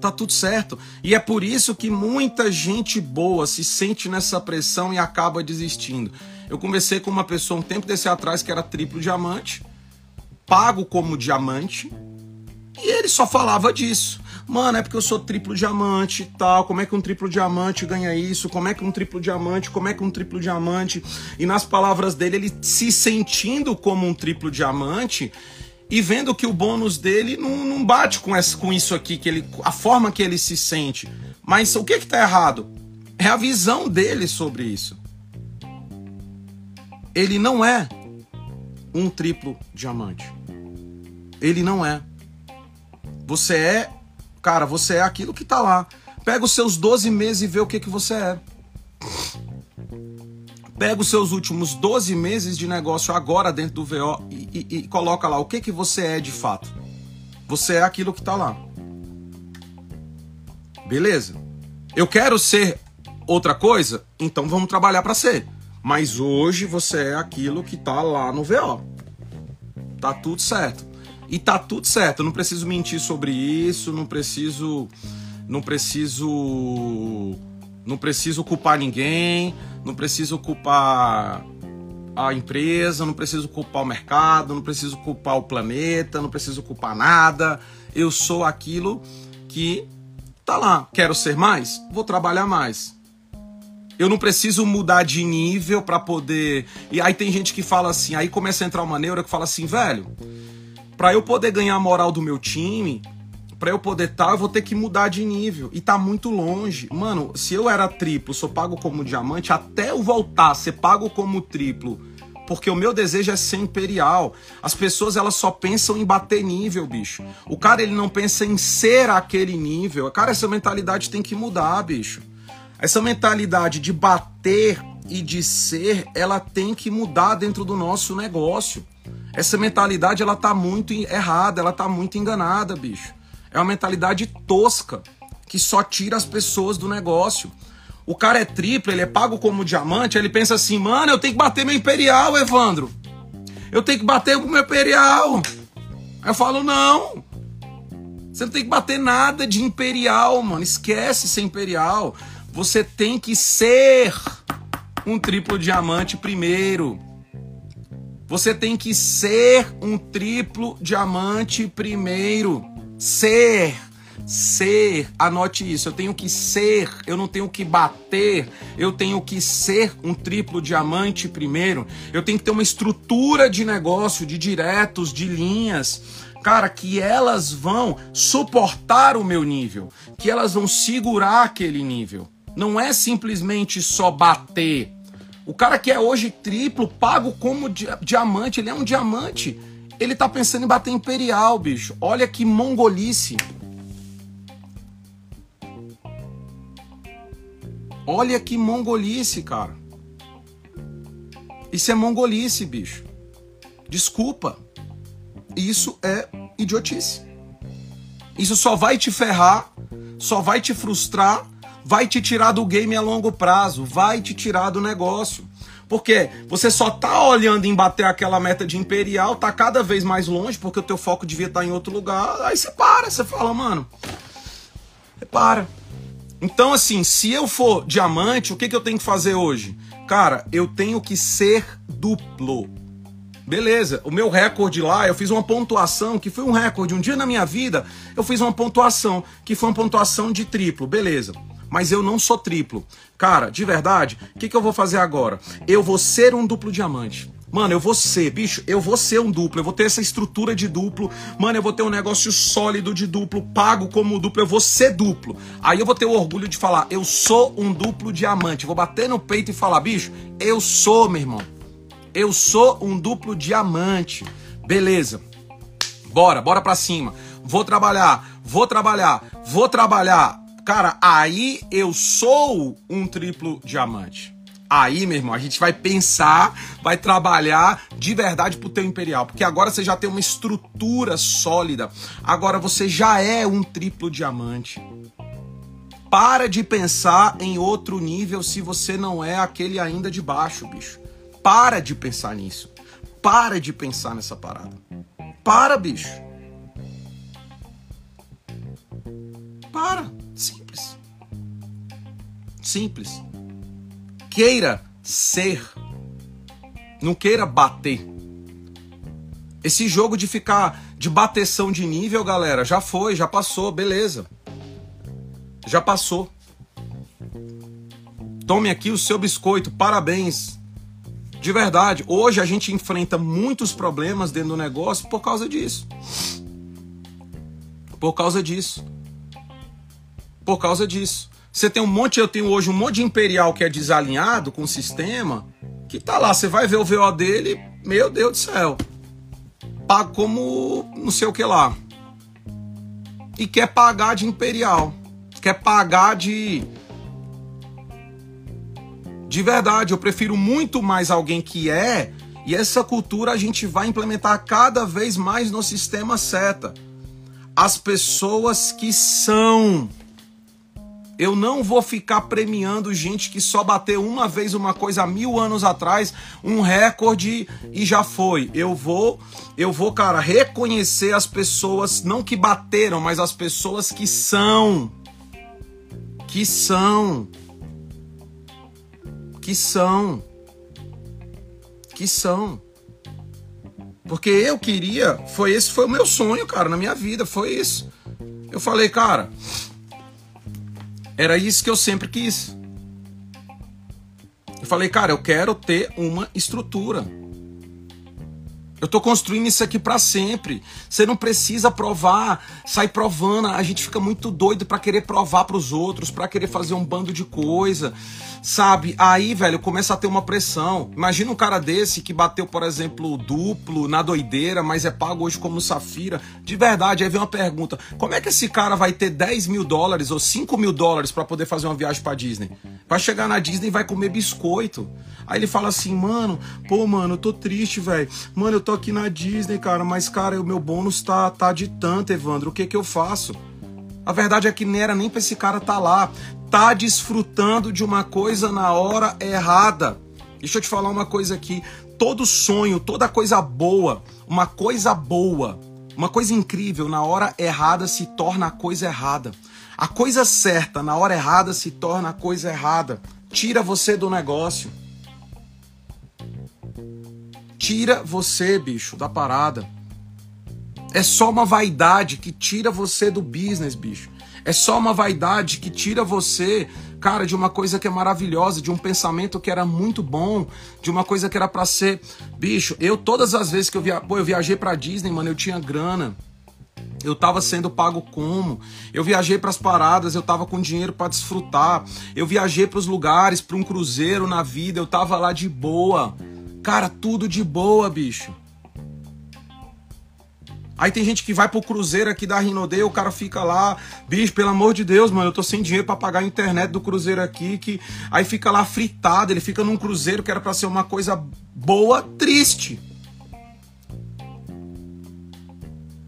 Speaker 1: Tá tudo certo. E é por isso que muita gente boa se sente nessa pressão e acaba desistindo. Eu conversei com uma pessoa um tempo desse atrás que era triplo diamante, pago como diamante, e ele só falava disso. Mano, é porque eu sou triplo diamante e tal. Como é que um triplo diamante ganha isso? Como é que um triplo diamante? Como é que um triplo diamante? E nas palavras dele, ele se sentindo como um triplo diamante, e vendo que o bônus dele não, não bate com, essa, com isso aqui, que ele, a forma que ele se sente. Mas o que está errado? É a visão dele sobre isso. Ele não é um triplo diamante. Ele não é. Você é, cara, você é aquilo que está lá. Pega os seus 12 meses e vê o que, que você é. Pega os seus últimos 12 meses de negócio agora dentro do VO e, e, e coloca lá o que, que você é de fato. Você é aquilo que está lá. Beleza? Eu quero ser outra coisa? Então vamos trabalhar para ser. Mas hoje você é aquilo que está lá no VO. Tá tudo certo. E tá tudo certo. Não preciso mentir sobre isso, não preciso não preciso não preciso culpar ninguém, não preciso culpar a empresa, não preciso culpar o mercado, não preciso culpar o planeta, não preciso culpar nada. Eu sou aquilo que tá lá. Quero ser mais? Vou trabalhar mais. Eu não preciso mudar de nível para poder. E aí tem gente que fala assim, aí começa a entrar uma neura que fala assim, velho, para eu poder ganhar a moral do meu time, para eu poder estar, tá, eu vou ter que mudar de nível. E tá muito longe. Mano, se eu era triplo, sou pago como diamante, até eu voltar a ser pago como triplo, porque o meu desejo é ser imperial. As pessoas elas só pensam em bater nível, bicho. O cara ele não pensa em ser aquele nível. Cara, essa mentalidade tem que mudar, bicho. Essa mentalidade de bater e de ser, ela tem que mudar dentro do nosso negócio. Essa mentalidade ela tá muito errada, ela tá muito enganada, bicho. É uma mentalidade tosca que só tira as pessoas do negócio. O cara é triplo, ele é pago como diamante, ele pensa assim, mano, eu tenho que bater meu imperial, Evandro. Eu tenho que bater o meu imperial. Aí eu falo, não. Você não tem que bater nada de imperial, mano. Esquece ser imperial. Você tem que ser um triplo diamante primeiro. Você tem que ser um triplo diamante primeiro. Ser, ser, anote isso. Eu tenho que ser, eu não tenho que bater, eu tenho que ser um triplo diamante primeiro. Eu tenho que ter uma estrutura de negócio, de diretos, de linhas, cara, que elas vão suportar o meu nível, que elas vão segurar aquele nível. Não é simplesmente só bater. O cara que é hoje triplo, pago como di diamante, ele é um diamante. Ele tá pensando em bater imperial, bicho. Olha que mongolice. Olha que mongolice, cara. Isso é mongolice, bicho. Desculpa. Isso é idiotice. Isso só vai te ferrar, só vai te frustrar, vai te tirar do game a longo prazo, vai te tirar do negócio. Porque você só tá olhando em bater aquela meta de imperial, tá cada vez mais longe, porque o teu foco devia estar tá em outro lugar. Aí você para, você fala, mano, você para. Então, assim, se eu for diamante, o que, que eu tenho que fazer hoje? Cara, eu tenho que ser duplo. Beleza, o meu recorde lá, eu fiz uma pontuação que foi um recorde. Um dia na minha vida, eu fiz uma pontuação que foi uma pontuação de triplo. Beleza. Mas eu não sou triplo. Cara, de verdade, o que, que eu vou fazer agora? Eu vou ser um duplo diamante. Mano, eu vou ser, bicho, eu vou ser um duplo, eu vou ter essa estrutura de duplo, mano, eu vou ter um negócio sólido de duplo, pago como duplo, eu vou ser duplo. Aí eu vou ter o orgulho de falar, eu sou um duplo diamante. Vou bater no peito e falar, bicho, eu sou, meu irmão. Eu sou um duplo diamante. Beleza. Bora, bora pra cima. Vou trabalhar, vou trabalhar, vou trabalhar. Cara, aí eu sou um triplo diamante. Aí, meu irmão, a gente vai pensar, vai trabalhar de verdade pro teu imperial, porque agora você já tem uma estrutura sólida. Agora você já é um triplo diamante. Para de pensar em outro nível se você não é aquele ainda de baixo, bicho. Para de pensar nisso. Para de pensar nessa parada. Para, bicho. Para. Simples. Queira ser, não queira bater. Esse jogo de ficar de bateção de nível, galera, já foi, já passou, beleza. Já passou. Tome aqui o seu biscoito, parabéns. De verdade, hoje a gente enfrenta muitos problemas dentro do negócio por causa disso. Por causa disso. Por causa disso. Você tem um monte, eu tenho hoje um monte de imperial que é desalinhado com o sistema, que tá lá, você vai ver o VO dele, meu Deus do céu. Paga como não sei o que lá. E quer pagar de imperial. Quer pagar de de verdade, eu prefiro muito mais alguém que é, e essa cultura a gente vai implementar cada vez mais no sistema seta. As pessoas que são eu não vou ficar premiando gente que só bateu uma vez uma coisa há mil anos atrás, um recorde e já foi. Eu vou, eu vou, cara, reconhecer as pessoas, não que bateram, mas as pessoas que são. Que são. Que são. Que são. Porque eu queria, foi esse foi o meu sonho, cara, na minha vida, foi isso. Eu falei, cara, era isso que eu sempre quis. Eu falei, cara, eu quero ter uma estrutura. Eu tô construindo isso aqui para sempre. Você não precisa provar, sai provando. A gente fica muito doido para querer provar para os outros, para querer fazer um bando de coisa, sabe? Aí, velho, começa a ter uma pressão. Imagina um cara desse que bateu, por exemplo, duplo na doideira, mas é pago hoje como Safira. De verdade, aí vem uma pergunta: como é que esse cara vai ter 10 mil dólares ou 5 mil dólares para poder fazer uma viagem para Disney? Vai chegar na Disney e vai comer biscoito. Aí ele fala assim, mano, pô, mano, eu tô triste, velho. Mano, eu tô aqui na Disney, cara, mas, cara, o meu bônus tá, tá de tanto, Evandro. O que que eu faço? A verdade é que não era nem pra esse cara tá lá. Tá desfrutando de uma coisa na hora errada. Deixa eu te falar uma coisa aqui. Todo sonho, toda coisa boa, uma coisa boa, uma coisa incrível, na hora errada se torna a coisa errada. A coisa certa, na hora errada, se torna a coisa errada. Tira você do negócio. Tira você, bicho, da parada. É só uma vaidade que tira você do business, bicho. É só uma vaidade que tira você, cara, de uma coisa que é maravilhosa, de um pensamento que era muito bom, de uma coisa que era para ser, bicho. Eu todas as vezes que eu via, pô, eu viajei para Disney, mano, eu tinha grana. Eu tava sendo pago como? Eu viajei para as paradas, eu tava com dinheiro para desfrutar. Eu viajei para os lugares, para um cruzeiro na vida, eu tava lá de boa. Cara, tudo de boa, bicho. Aí tem gente que vai pro cruzeiro aqui da Rinode, o cara fica lá, bicho, pelo amor de Deus, mano, eu tô sem dinheiro para pagar a internet do cruzeiro aqui, que aí fica lá fritado, ele fica num cruzeiro que era para ser uma coisa boa, triste.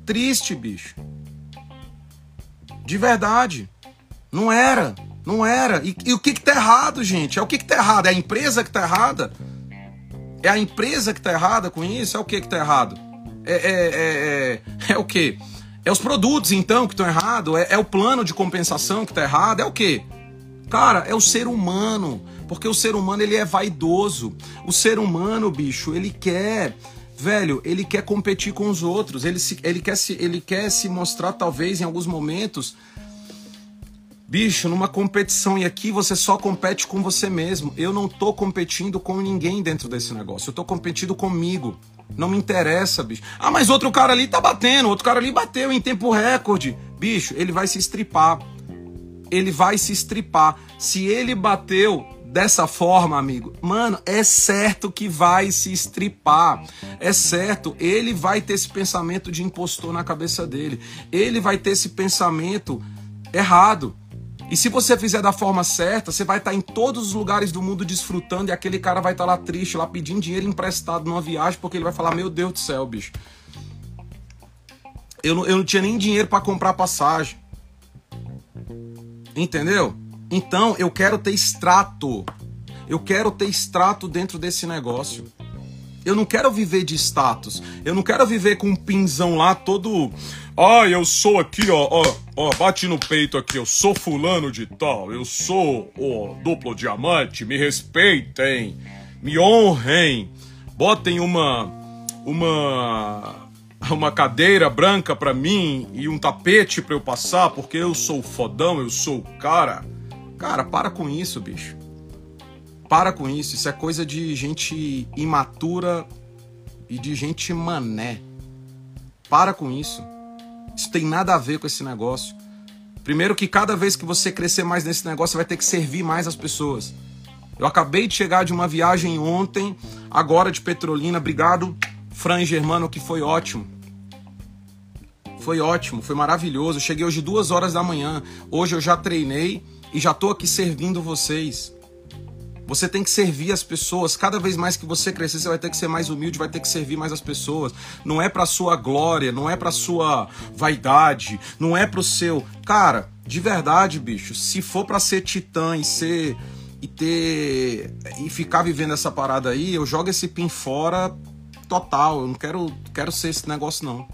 Speaker 1: Triste, bicho. De verdade. Não era, não era. E, e o que que tá errado, gente? É o que que tá errado? É a empresa que tá errada? É a empresa que está errada com isso? É o que que está errado? É, é, é, é, é o que? É os produtos, então, que estão errados? É, é o plano de compensação que está errado? É o que? Cara, é o ser humano. Porque o ser humano, ele é vaidoso. O ser humano, bicho, ele quer velho, ele quer competir com os outros, ele, se, ele, quer se, ele quer se mostrar, talvez, em alguns momentos, bicho, numa competição, e aqui você só compete com você mesmo. Eu não tô competindo com ninguém dentro desse negócio, eu tô competindo comigo. Não me interessa, bicho. Ah, mas outro cara ali tá batendo, outro cara ali bateu em tempo recorde. Bicho, ele vai se estripar. Ele vai se estripar. Se ele bateu dessa forma, amigo, mano, é certo que vai se estripar. É certo, ele vai ter esse pensamento de impostor na cabeça dele. Ele vai ter esse pensamento errado. E se você fizer da forma certa, você vai estar em todos os lugares do mundo desfrutando e aquele cara vai estar lá triste, lá pedindo dinheiro emprestado numa viagem, porque ele vai falar: Meu Deus do céu, bicho. Eu não, eu não tinha nem dinheiro para comprar passagem. Entendeu? Então eu quero ter extrato. Eu quero ter extrato dentro desse negócio. Eu não quero viver de status. Eu não quero viver com um pinzão lá todo. Ah, eu sou aqui, ó, ó, ó, bate no peito aqui, eu sou fulano de tal, eu sou o duplo diamante, me respeitem, me honrem, botem uma uma uma cadeira branca para mim e um tapete para eu passar porque eu sou fodão, eu sou o cara. Cara, para com isso, bicho. Para com isso, isso é coisa de gente imatura e de gente mané. Para com isso. Isso tem nada a ver com esse negócio. Primeiro que cada vez que você crescer mais nesse negócio, você vai ter que servir mais as pessoas. Eu acabei de chegar de uma viagem ontem, agora de Petrolina. Obrigado, Fran Germano, que foi ótimo. Foi ótimo, foi maravilhoso. Cheguei hoje duas horas da manhã. Hoje eu já treinei e já estou aqui servindo vocês. Você tem que servir as pessoas. Cada vez mais que você crescer, você vai ter que ser mais humilde, vai ter que servir mais as pessoas. Não é para sua glória, não é para sua vaidade, não é para o seu. Cara, de verdade, bicho, se for para ser titã e ser e ter e ficar vivendo essa parada aí, eu jogo esse pin fora total. Eu não quero quero ser esse negócio não.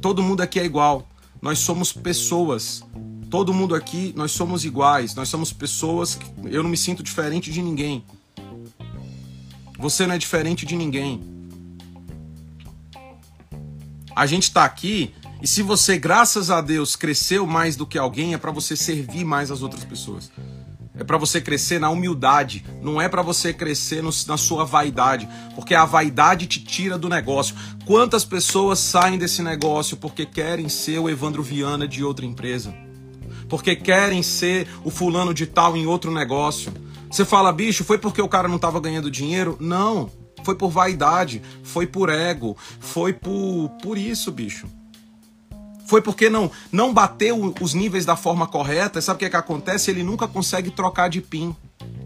Speaker 1: Todo mundo aqui é igual. Nós somos pessoas. Todo mundo aqui, nós somos iguais, nós somos pessoas. Eu não me sinto diferente de ninguém. Você não é diferente de ninguém. A gente está aqui e se você, graças a Deus, cresceu mais do que alguém, é para você servir mais as outras pessoas. É para você crescer na humildade, não é para você crescer no, na sua vaidade, porque a vaidade te tira do negócio. Quantas pessoas saem desse negócio porque querem ser o Evandro Viana de outra empresa? Porque querem ser o fulano de tal em outro negócio. Você fala, bicho, foi porque o cara não estava ganhando dinheiro? Não, foi por vaidade, foi por ego, foi por, por isso, bicho. Foi porque não não bateu os níveis da forma correta. Sabe o que, é que acontece? Ele nunca consegue trocar de pin.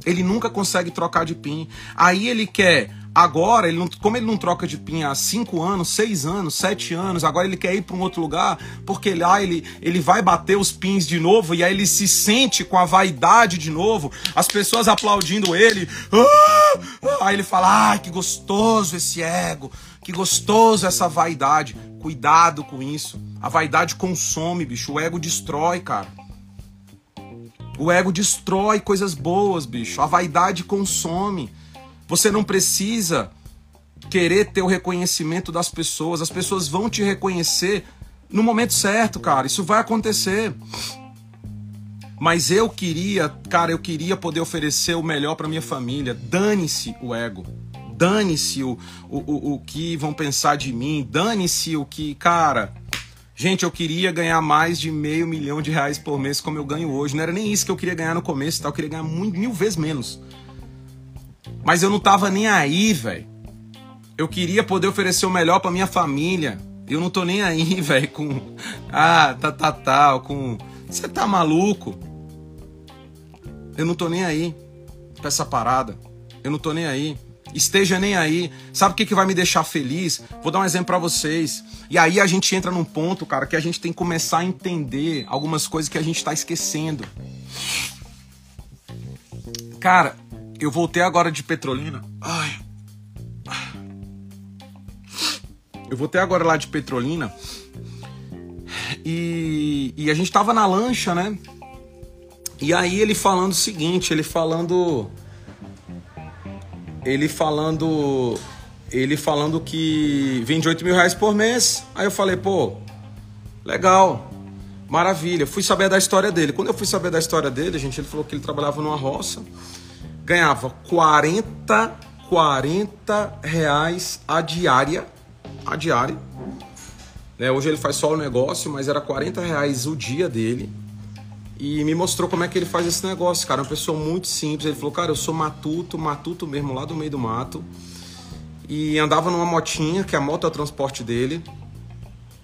Speaker 1: Ele nunca consegue trocar de pin. Aí ele quer Agora, ele não, como ele não troca de PIN há 5 anos, 6 anos, 7 anos, agora ele quer ir para um outro lugar, porque lá ele, ele vai bater os pins de novo e aí ele se sente com a vaidade de novo, as pessoas aplaudindo ele. Ah! Aí ele fala: ai, que gostoso esse ego, que gostoso essa vaidade. Cuidado com isso. A vaidade consome, bicho. O ego destrói, cara. O ego destrói coisas boas, bicho. A vaidade consome. Você não precisa querer ter o reconhecimento das pessoas. As pessoas vão te reconhecer no momento certo, cara. Isso vai acontecer. Mas eu queria, cara, eu queria poder oferecer o melhor para minha família. Dane-se o ego. Dane-se o, o, o, o que vão pensar de mim. Dane-se o que, cara. Gente, eu queria ganhar mais de meio milhão de reais por mês como eu ganho hoje. Não era nem isso que eu queria ganhar no começo, tá? Eu queria ganhar mil vezes menos. Mas eu não tava nem aí, velho. Eu queria poder oferecer o melhor para minha família. Eu não tô nem aí, velho, com. Ah, tá, tá, tá, com. Você tá maluco? Eu não tô nem aí pra essa parada. Eu não tô nem aí. Esteja nem aí. Sabe o que, que vai me deixar feliz? Vou dar um exemplo para vocês. E aí a gente entra num ponto, cara, que a gente tem que começar a entender algumas coisas que a gente tá esquecendo. Cara, eu voltei agora de Petrolina. Ai. Eu voltei agora lá de Petrolina. E, e a gente tava na lancha, né? E aí ele falando o seguinte, ele falando. Ele falando. ele falando que vende 8 mil reais por mês. Aí eu falei, pô, legal, maravilha. Fui saber da história dele. Quando eu fui saber da história dele, gente, ele falou que ele trabalhava numa roça, ganhava 40, 40 reais a diária, a diária. Né? Hoje ele faz só o negócio, mas era 40 reais o dia dele. E me mostrou como é que ele faz esse negócio, cara. Uma pessoa muito simples. Ele falou, cara, eu sou matuto, matuto mesmo, lá do meio do mato e andava numa motinha, que a moto é o transporte dele,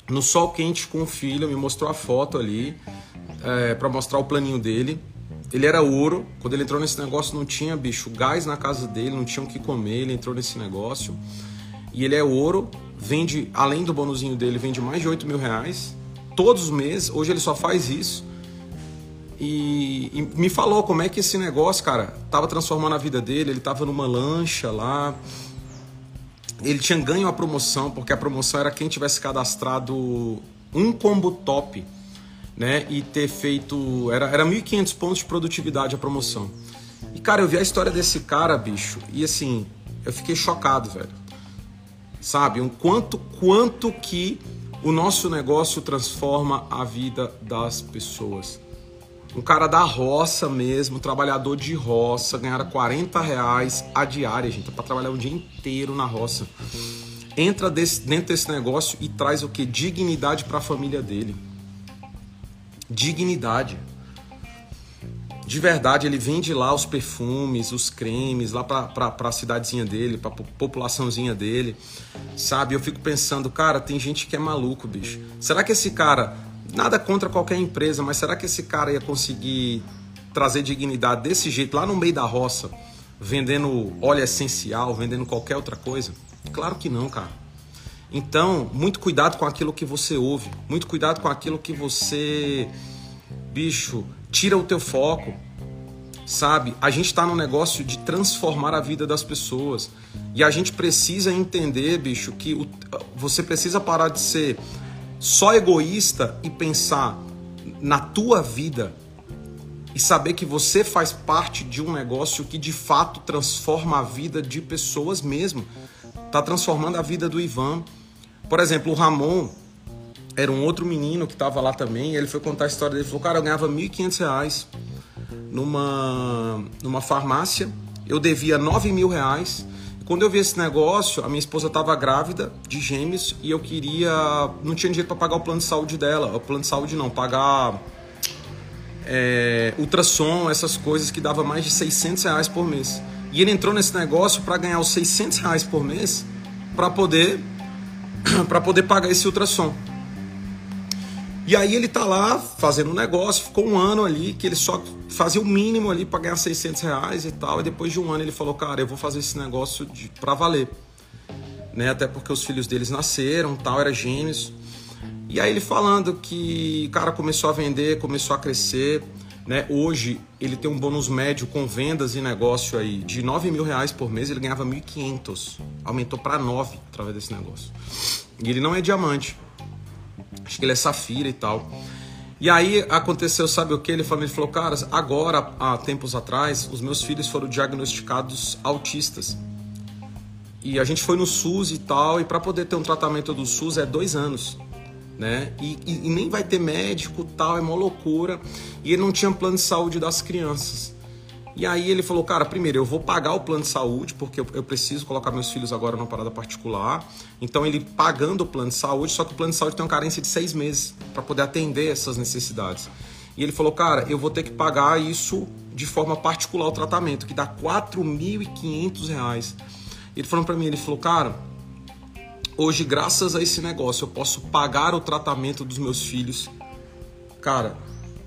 Speaker 1: no sol quente com o filho, me mostrou a foto ali é, para mostrar o planinho dele. Ele era ouro, quando ele entrou nesse negócio não tinha, bicho, gás na casa dele, não tinha o que comer, ele entrou nesse negócio. E ele é ouro, vende, além do bonuzinho dele, vende mais de 8 mil reais, todos os meses, hoje ele só faz isso. E, e, me falou como é que esse negócio, cara, tava transformando a vida dele. Ele tava numa lancha lá, ele tinha ganho a promoção, porque a promoção era quem tivesse cadastrado um combo top, né? E ter feito. Era, era 1.500 pontos de produtividade a promoção. E, cara, eu vi a história desse cara, bicho, e assim, eu fiquei chocado, velho. Sabe? Um quanto, quanto que o nosso negócio transforma a vida das pessoas um cara da roça mesmo, trabalhador de roça, ganhara 40 reais a diária, gente, para trabalhar o dia inteiro na roça. Entra desse, dentro desse negócio e traz o que? Dignidade para a família dele. Dignidade. De verdade, ele vende lá os perfumes, os cremes, lá para a cidadezinha dele, para populaçãozinha dele, sabe? Eu fico pensando, cara, tem gente que é maluco, bicho. Será que esse cara Nada contra qualquer empresa, mas será que esse cara ia conseguir trazer dignidade desse jeito lá no meio da roça, vendendo óleo essencial, vendendo qualquer outra coisa? Claro que não, cara. Então, muito cuidado com aquilo que você ouve, muito cuidado com aquilo que você, bicho, tira o teu foco. Sabe? A gente está no negócio de transformar a vida das pessoas. E a gente precisa entender, bicho, que o, você precisa parar de ser só egoísta e pensar na tua vida e saber que você faz parte de um negócio que de fato transforma a vida de pessoas mesmo. Tá transformando a vida do Ivan. Por exemplo, o Ramon era um outro menino que estava lá também. ele foi contar a história dele. Ele falou: Cara, eu ganhava R$ 1.500 numa, numa farmácia. Eu devia R$ mil reais quando eu vi esse negócio, a minha esposa estava grávida de gêmeos e eu queria. Não tinha dinheiro para pagar o plano de saúde dela. O plano de saúde não, pagar é, ultrassom, essas coisas que dava mais de 600 reais por mês. E ele entrou nesse negócio para ganhar os 600 reais por mês para poder, para poder pagar esse ultrassom. E aí ele tá lá fazendo um negócio, ficou um ano ali que ele só fazia o mínimo ali para ganhar 600 reais e tal. E depois de um ano ele falou, cara, eu vou fazer esse negócio de, pra valer. Né? Até porque os filhos deles nasceram, tal, era gêmeos. E aí ele falando que o cara começou a vender, começou a crescer. Né? Hoje ele tem um bônus médio com vendas e negócio aí de 9 mil reais por mês, ele ganhava 1.500. Aumentou para 9 através desse negócio. E ele não é diamante. Acho que ele é safira e tal. E aí aconteceu, sabe o que? Ele falou, ele falou, cara, agora, há tempos atrás, os meus filhos foram diagnosticados autistas. E a gente foi no SUS e tal, e para poder ter um tratamento do SUS é dois anos. Né? E, e, e nem vai ter médico tal, é uma loucura. E ele não tinha plano de saúde das crianças. E aí ele falou, cara, primeiro eu vou pagar o plano de saúde, porque eu, eu preciso colocar meus filhos agora numa parada particular. Então ele pagando o plano de saúde, só que o plano de saúde tem uma carência de seis meses para poder atender essas necessidades. E ele falou, cara, eu vou ter que pagar isso de forma particular o tratamento, que dá R$ 4.500. Ele falou para mim, ele falou, cara, hoje graças a esse negócio eu posso pagar o tratamento dos meus filhos. Cara,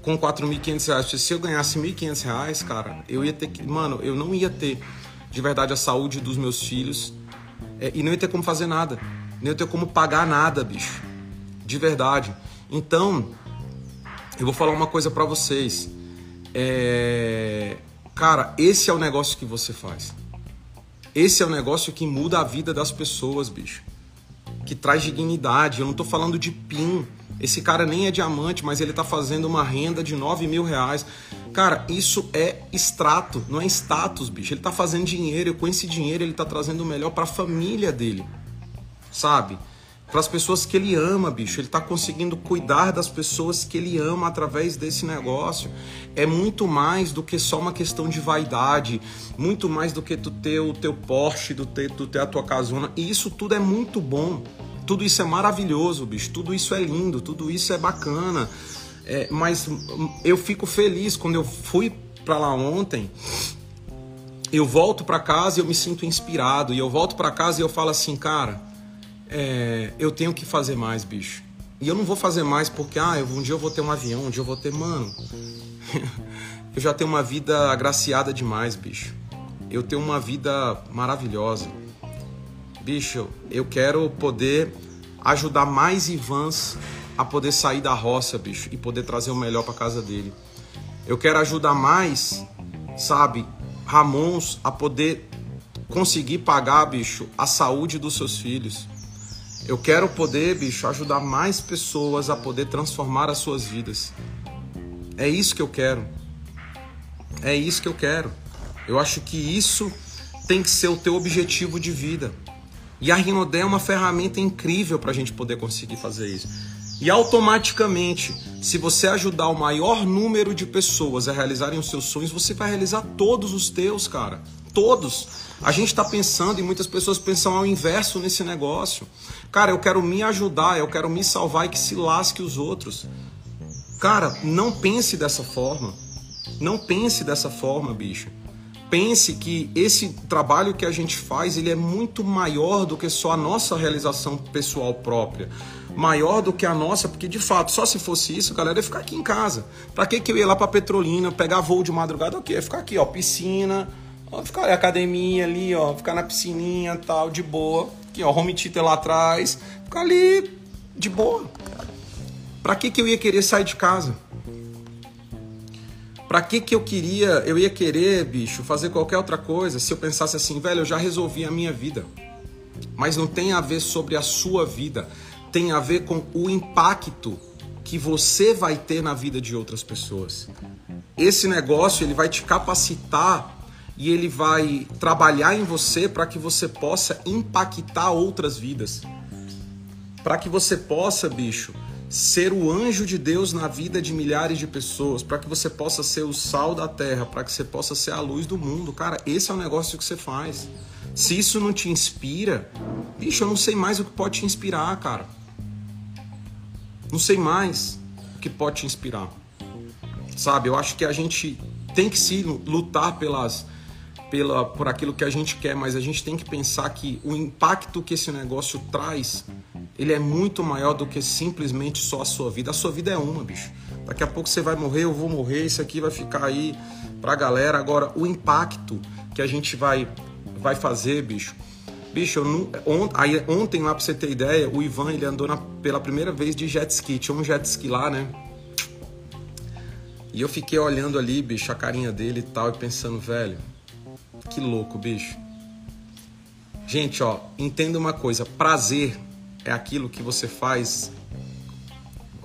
Speaker 1: com 4.500 reais. Se eu ganhasse 1.500 reais, cara, eu ia ter que. Mano, eu não ia ter de verdade a saúde dos meus filhos é, e não ia ter como fazer nada. Não ia ter como pagar nada, bicho. De verdade. Então, eu vou falar uma coisa para vocês. É... Cara, esse é o negócio que você faz. Esse é o negócio que muda a vida das pessoas, bicho. Que traz dignidade. Eu não tô falando de PIN. Esse cara nem é diamante, mas ele está fazendo uma renda de 9 mil reais. Cara, isso é extrato, não é status, bicho. Ele tá fazendo dinheiro e com esse dinheiro ele tá trazendo o melhor para a família dele. Sabe? Para as pessoas que ele ama, bicho. Ele tá conseguindo cuidar das pessoas que ele ama através desse negócio. É muito mais do que só uma questão de vaidade, muito mais do que tu ter o teu Porsche, do ter, tu ter a tua casona. E isso tudo é muito bom. Tudo isso é maravilhoso, bicho. Tudo isso é lindo, tudo isso é bacana. É, mas eu fico feliz quando eu fui para lá ontem. Eu volto para casa e eu me sinto inspirado. E eu volto para casa e eu falo assim, cara, é, eu tenho que fazer mais, bicho. E eu não vou fazer mais porque, ah, um dia eu vou ter um avião, um dia eu vou ter. Mano, eu já tenho uma vida agraciada demais, bicho. Eu tenho uma vida maravilhosa. Bicho, eu quero poder ajudar mais Ivans a poder sair da roça, bicho, e poder trazer o melhor para casa dele. Eu quero ajudar mais, sabe, Ramons a poder conseguir pagar, bicho, a saúde dos seus filhos. Eu quero poder, bicho, ajudar mais pessoas a poder transformar as suas vidas. É isso que eu quero. É isso que eu quero. Eu acho que isso tem que ser o teu objetivo de vida. E a Rinodé é uma ferramenta incrível para a gente poder conseguir fazer isso. E automaticamente, se você ajudar o maior número de pessoas a realizarem os seus sonhos, você vai realizar todos os teus, cara. Todos. A gente está pensando e muitas pessoas pensam ao inverso nesse negócio. Cara, eu quero me ajudar, eu quero me salvar e que se lasque os outros. Cara, não pense dessa forma. Não pense dessa forma, bicho. Pense que esse trabalho que a gente faz, ele é muito maior do que só a nossa realização pessoal própria maior do que a nossa, porque de fato, só se fosse isso, galera, ia ficar aqui em casa. Pra que, que eu ia lá pra Petrolina, pegar voo de madrugada? O quê? Ia ficar aqui, ó, piscina, ó, ficar academia ali, ó, ficar na piscininha tal, de boa. Aqui, ó, home theater lá atrás, ficar ali de boa. Pra que, que eu ia querer sair de casa? Pra que, que eu queria, eu ia querer, bicho, fazer qualquer outra coisa se eu pensasse assim, velho, eu já resolvi a minha vida. Mas não tem a ver sobre a sua vida tem a ver com o impacto que você vai ter na vida de outras pessoas. Esse negócio ele vai te capacitar e ele vai trabalhar em você para que você possa impactar outras vidas. Para que você possa, bicho, ser o anjo de Deus na vida de milhares de pessoas, para que você possa ser o sal da terra, para que você possa ser a luz do mundo. Cara, esse é o negócio que você faz. Se isso não te inspira, bicho, eu não sei mais o que pode te inspirar, cara. Não sei mais o que pode te inspirar. Sabe, eu acho que a gente tem que sim lutar pelas, pela, por aquilo que a gente quer, mas a gente tem que pensar que o impacto que esse negócio traz, ele é muito maior do que simplesmente só a sua vida. A sua vida é uma, bicho. Daqui a pouco você vai morrer, eu vou morrer, isso aqui vai ficar aí pra galera. Agora, o impacto que a gente vai, vai fazer, bicho, Bicho, não, ont, aí, ontem lá pra você ter ideia, o Ivan ele andou na, pela primeira vez de jet ski. Tinha um jet ski lá, né? E eu fiquei olhando ali, bicho, a carinha dele e tal, e pensando, velho, que louco, bicho. Gente, ó, entenda uma coisa: prazer é aquilo que você faz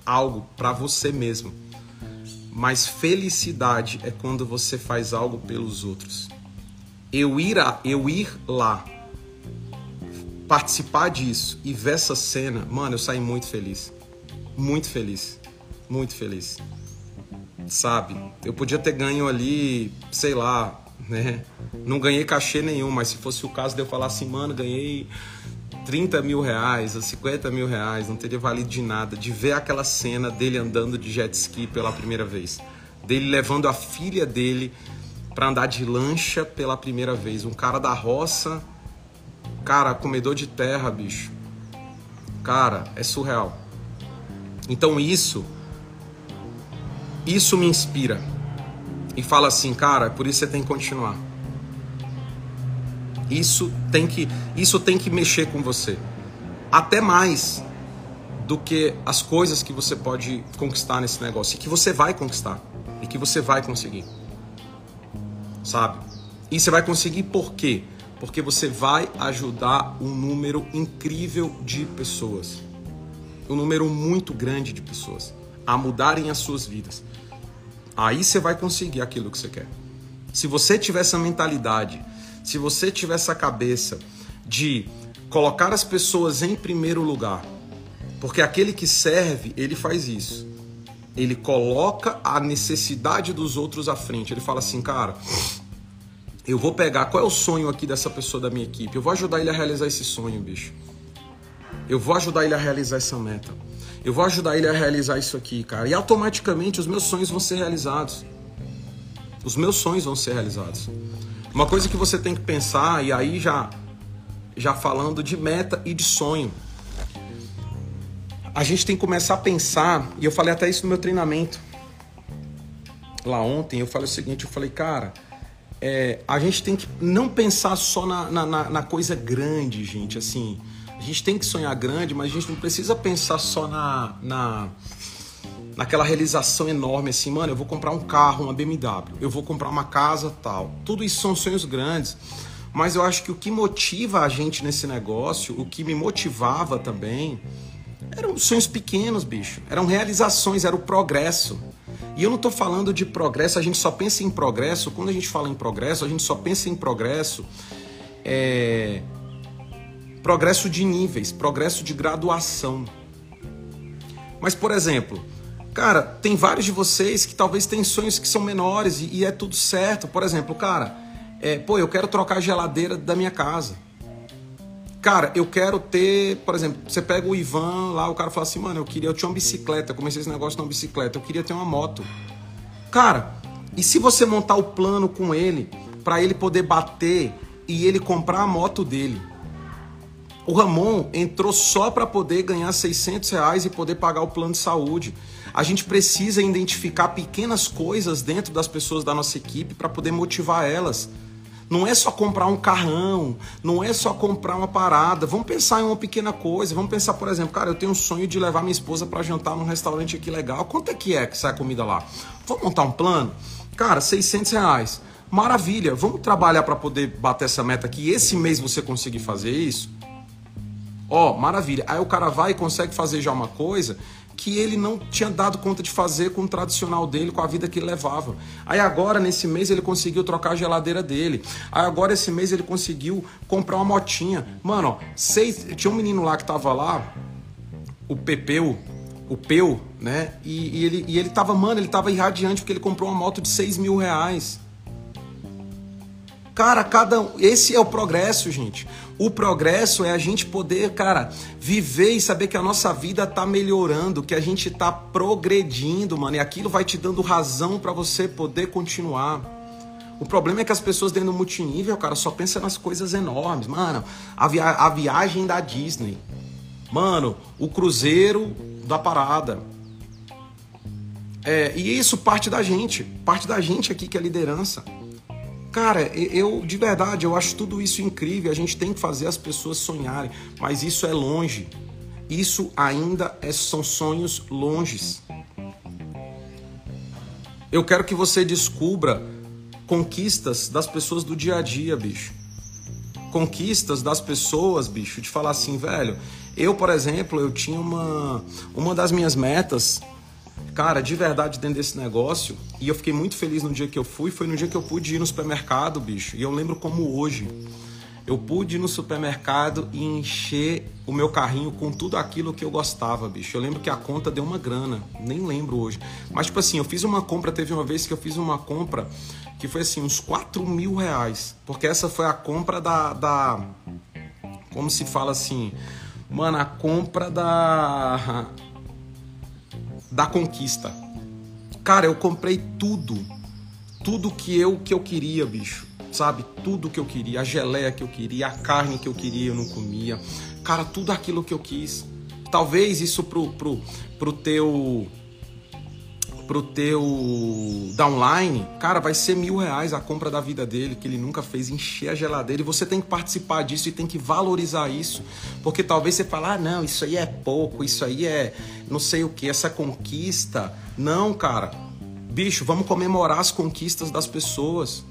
Speaker 1: algo para você mesmo. Mas felicidade é quando você faz algo pelos outros. Eu ir, a, eu ir lá participar disso e ver essa cena, mano, eu saí muito feliz. Muito feliz. Muito feliz. Sabe? Eu podia ter ganho ali, sei lá, né? Não ganhei cachê nenhum, mas se fosse o caso de eu falar assim, mano, ganhei 30 mil reais ou 50 mil reais, não teria valido de nada. De ver aquela cena dele andando de jet ski pela primeira vez. Dele levando a filha dele para andar de lancha pela primeira vez. Um cara da roça Cara, comedor de terra, bicho. Cara, é surreal. Então isso isso me inspira. E fala assim, cara, por isso você tem que continuar. Isso tem que isso tem que mexer com você. Até mais do que as coisas que você pode conquistar nesse negócio e que você vai conquistar e que você vai conseguir. Sabe? E você vai conseguir por quê? porque você vai ajudar um número incrível de pessoas, um número muito grande de pessoas a mudarem as suas vidas, Aí você vai conseguir aquilo que você quer. Se você tiver essa mentalidade, se você tiver essa cabeça de colocar as pessoas em primeiro lugar, porque aquele que serve, ele faz isso. Ele coloca a necessidade dos outros à frente. Ele fala assim, cara, eu vou pegar qual é o sonho aqui dessa pessoa da minha equipe. Eu vou ajudar ele a realizar esse sonho, bicho. Eu vou ajudar ele a realizar essa meta. Eu vou ajudar ele a realizar isso aqui, cara. E automaticamente os meus sonhos vão ser realizados. Os meus sonhos vão ser realizados. Uma coisa que você tem que pensar, e aí já, já falando de meta e de sonho. A gente tem que começar a pensar, e eu falei até isso no meu treinamento. Lá ontem, eu falei o seguinte, eu falei, cara, é, a gente tem que não pensar só na, na, na coisa grande, gente, assim a gente tem que sonhar grande, mas a gente não precisa pensar só na, na naquela realização enorme assim, mano, eu vou comprar um carro, uma BMW, eu vou comprar uma casa, tal. Tudo isso são sonhos grandes. Mas eu acho que o que motiva a gente nesse negócio, o que me motivava também, eram sonhos pequenos, bicho. Eram realizações, era o progresso. E eu não estou falando de progresso, a gente só pensa em progresso. Quando a gente fala em progresso, a gente só pensa em progresso é, progresso de níveis, progresso de graduação. Mas, por exemplo, cara, tem vários de vocês que talvez têm sonhos que são menores e, e é tudo certo. Por exemplo, cara, é, pô, eu quero trocar a geladeira da minha casa. Cara, eu quero ter, por exemplo, você pega o Ivan lá, o cara fala assim, mano, eu queria, eu tinha uma bicicleta, eu comecei esse negócio numa bicicleta, eu queria ter uma moto. Cara, e se você montar o plano com ele, para ele poder bater e ele comprar a moto dele? O Ramon entrou só para poder ganhar 600 reais e poder pagar o plano de saúde. A gente precisa identificar pequenas coisas dentro das pessoas da nossa equipe para poder motivar elas. Não é só comprar um carrão, não é só comprar uma parada. Vamos pensar em uma pequena coisa. Vamos pensar, por exemplo, cara, eu tenho um sonho de levar minha esposa para jantar num restaurante aqui legal. Quanto é que é que sai a comida lá? Vamos montar um plano? Cara, 600 reais. Maravilha. Vamos trabalhar para poder bater essa meta aqui. Esse mês você conseguir fazer isso? Ó, maravilha. Aí o cara vai e consegue fazer já uma coisa que ele não tinha dado conta de fazer com o tradicional dele, com a vida que ele levava. Aí agora, nesse mês, ele conseguiu trocar a geladeira dele. Aí agora, esse mês, ele conseguiu comprar uma motinha. Mano, ó, seis... tinha um menino lá que tava lá, o Pepeu, o Peu, né? E, e, ele, e ele tava, mano, ele tava irradiante porque ele comprou uma moto de 6 mil reais. Cara, cada. Esse é o progresso, gente. O progresso é a gente poder, cara, viver e saber que a nossa vida tá melhorando, que a gente tá progredindo, mano. E aquilo vai te dando razão para você poder continuar. O problema é que as pessoas dentro do multinível, cara, só pensam nas coisas enormes. Mano, a, via a viagem da Disney. Mano, o cruzeiro da parada. É, e isso parte da gente. Parte da gente aqui que é liderança. Cara, eu de verdade, eu acho tudo isso incrível. A gente tem que fazer as pessoas sonharem, mas isso é longe. Isso ainda é, são sonhos longes. Eu quero que você descubra conquistas das pessoas do dia a dia, bicho. Conquistas das pessoas, bicho, de falar assim, velho. Eu, por exemplo, eu tinha uma uma das minhas metas Cara, de verdade, dentro desse negócio, e eu fiquei muito feliz no dia que eu fui, foi no dia que eu pude ir no supermercado, bicho. E eu lembro como hoje. Eu pude ir no supermercado e encher o meu carrinho com tudo aquilo que eu gostava, bicho. Eu lembro que a conta deu uma grana, nem lembro hoje. Mas, tipo assim, eu fiz uma compra, teve uma vez que eu fiz uma compra que foi assim, uns 4 mil reais. Porque essa foi a compra da. da como se fala assim? Mano, a compra da da conquista. Cara, eu comprei tudo. Tudo que eu que eu queria, bicho. Sabe? Tudo que eu queria, a geleia que eu queria, a carne que eu queria, eu não comia. Cara, tudo aquilo que eu quis. Talvez isso pro, pro, pro teu pro teu downline, cara, vai ser mil reais a compra da vida dele, que ele nunca fez, encher a geladeira. E você tem que participar disso e tem que valorizar isso. Porque talvez você fale, ah, não, isso aí é pouco, isso aí é não sei o que, essa conquista. Não, cara. Bicho, vamos comemorar as conquistas das pessoas.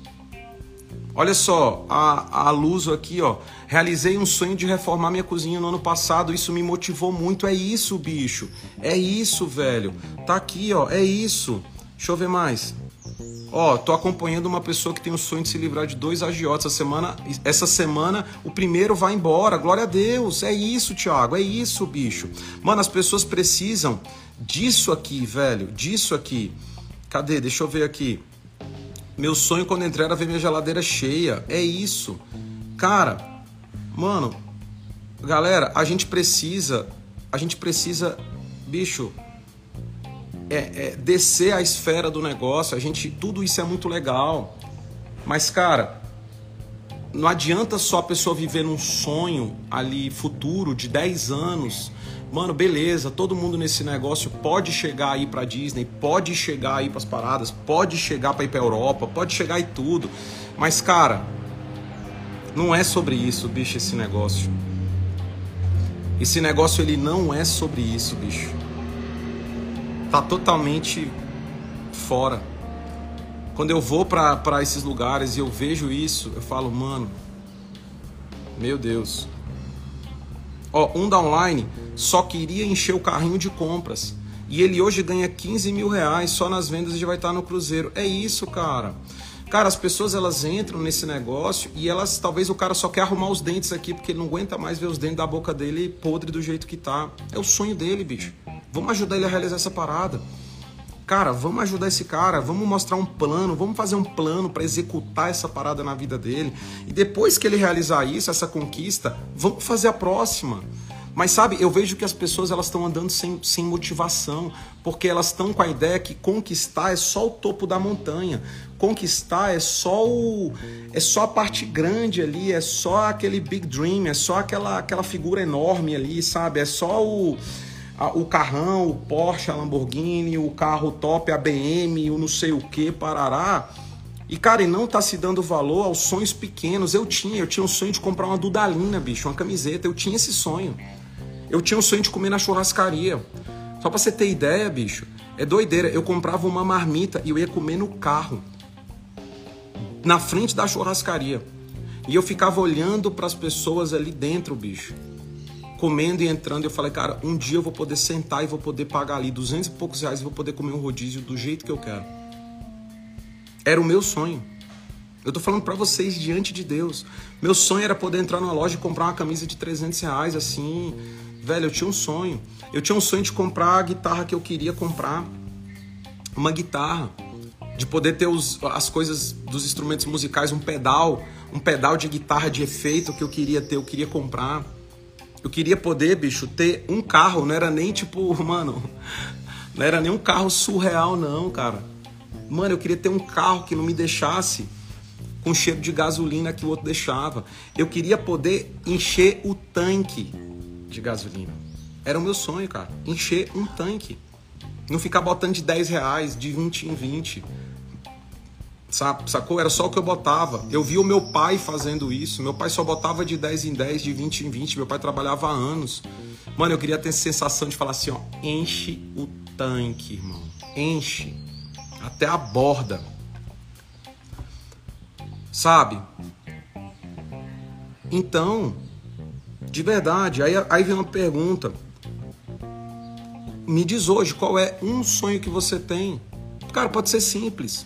Speaker 1: Olha só, a, a Luso aqui, ó. Realizei um sonho de reformar minha cozinha no ano passado. Isso me motivou muito. É isso, bicho. É isso, velho. Tá aqui, ó. É isso. Deixa eu ver mais. Ó, tô acompanhando uma pessoa que tem o sonho de se livrar de dois agiotas essa semana. Essa semana o primeiro vai embora. Glória a Deus. É isso, Thiago. É isso, bicho. Mano, as pessoas precisam disso aqui, velho. Disso aqui. Cadê? Deixa eu ver aqui. Meu sonho quando entrar era ver minha geladeira cheia. É isso. Cara, mano, galera, a gente precisa, a gente precisa, bicho, é, é, descer a esfera do negócio. A gente, tudo isso é muito legal. Mas, cara, não adianta só a pessoa viver num sonho ali futuro de 10 anos Mano, beleza, todo mundo nesse negócio pode chegar aí pra Disney, pode chegar aí pras paradas, pode chegar pra ir pra Europa, pode chegar aí tudo. Mas, cara, não é sobre isso, bicho, esse negócio. Esse negócio, ele não é sobre isso, bicho. Tá totalmente fora. Quando eu vou para esses lugares e eu vejo isso, eu falo, mano, meu Deus. Ó, um da online só queria encher o carrinho de compras. E ele hoje ganha 15 mil reais só nas vendas e já vai estar no Cruzeiro. É isso, cara. Cara, as pessoas elas entram nesse negócio e elas, talvez o cara só quer arrumar os dentes aqui porque ele não aguenta mais ver os dentes da boca dele podre do jeito que tá. É o sonho dele, bicho. Vamos ajudar ele a realizar essa parada. Cara, vamos ajudar esse cara, vamos mostrar um plano, vamos fazer um plano para executar essa parada na vida dele. E depois que ele realizar isso, essa conquista, vamos fazer a próxima. Mas sabe, eu vejo que as pessoas elas estão andando sem, sem motivação, porque elas estão com a ideia que conquistar é só o topo da montanha. Conquistar é só o é só a parte grande ali, é só aquele big dream, é só aquela aquela figura enorme ali, sabe? É só o o carrão, o Porsche, a Lamborghini, o carro top, a BM, o não sei o que, parará. E, cara, e não tá se dando valor aos sonhos pequenos. Eu tinha, eu tinha um sonho de comprar uma Dudalina, bicho, uma camiseta. Eu tinha esse sonho. Eu tinha um sonho de comer na churrascaria. Só pra você ter ideia, bicho, é doideira. Eu comprava uma marmita e eu ia comer no carro. Na frente da churrascaria. E eu ficava olhando para as pessoas ali dentro, bicho comendo e entrando. Eu falei, cara, um dia eu vou poder sentar e vou poder pagar ali 200 e poucos reais e vou poder comer um rodízio do jeito que eu quero. Era o meu sonho. Eu tô falando para vocês diante de Deus. Meu sonho era poder entrar numa loja e comprar uma camisa de 300 reais, assim. Velho, eu tinha um sonho. Eu tinha um sonho de comprar a guitarra que eu queria comprar. Uma guitarra. De poder ter os, as coisas dos instrumentos musicais, um pedal. Um pedal de guitarra de efeito que eu queria ter, eu queria comprar. Eu queria poder, bicho, ter um carro, não era nem tipo, mano, não era nem um carro surreal, não, cara. Mano, eu queria ter um carro que não me deixasse com cheiro de gasolina que o outro deixava. Eu queria poder encher o tanque de gasolina. Era o meu sonho, cara. Encher um tanque. Não ficar botando de 10 reais, de 20 em 20 sacou? Era só o que eu botava. Eu vi o meu pai fazendo isso. Meu pai só botava de 10 em 10, de 20 em 20. Meu pai trabalhava há anos. Mano, eu queria ter essa sensação de falar assim, ó, enche o tanque, irmão. Enche. Até a borda. Sabe? Então, de verdade, aí, aí vem uma pergunta. Me diz hoje qual é um sonho que você tem. Cara, pode ser simples.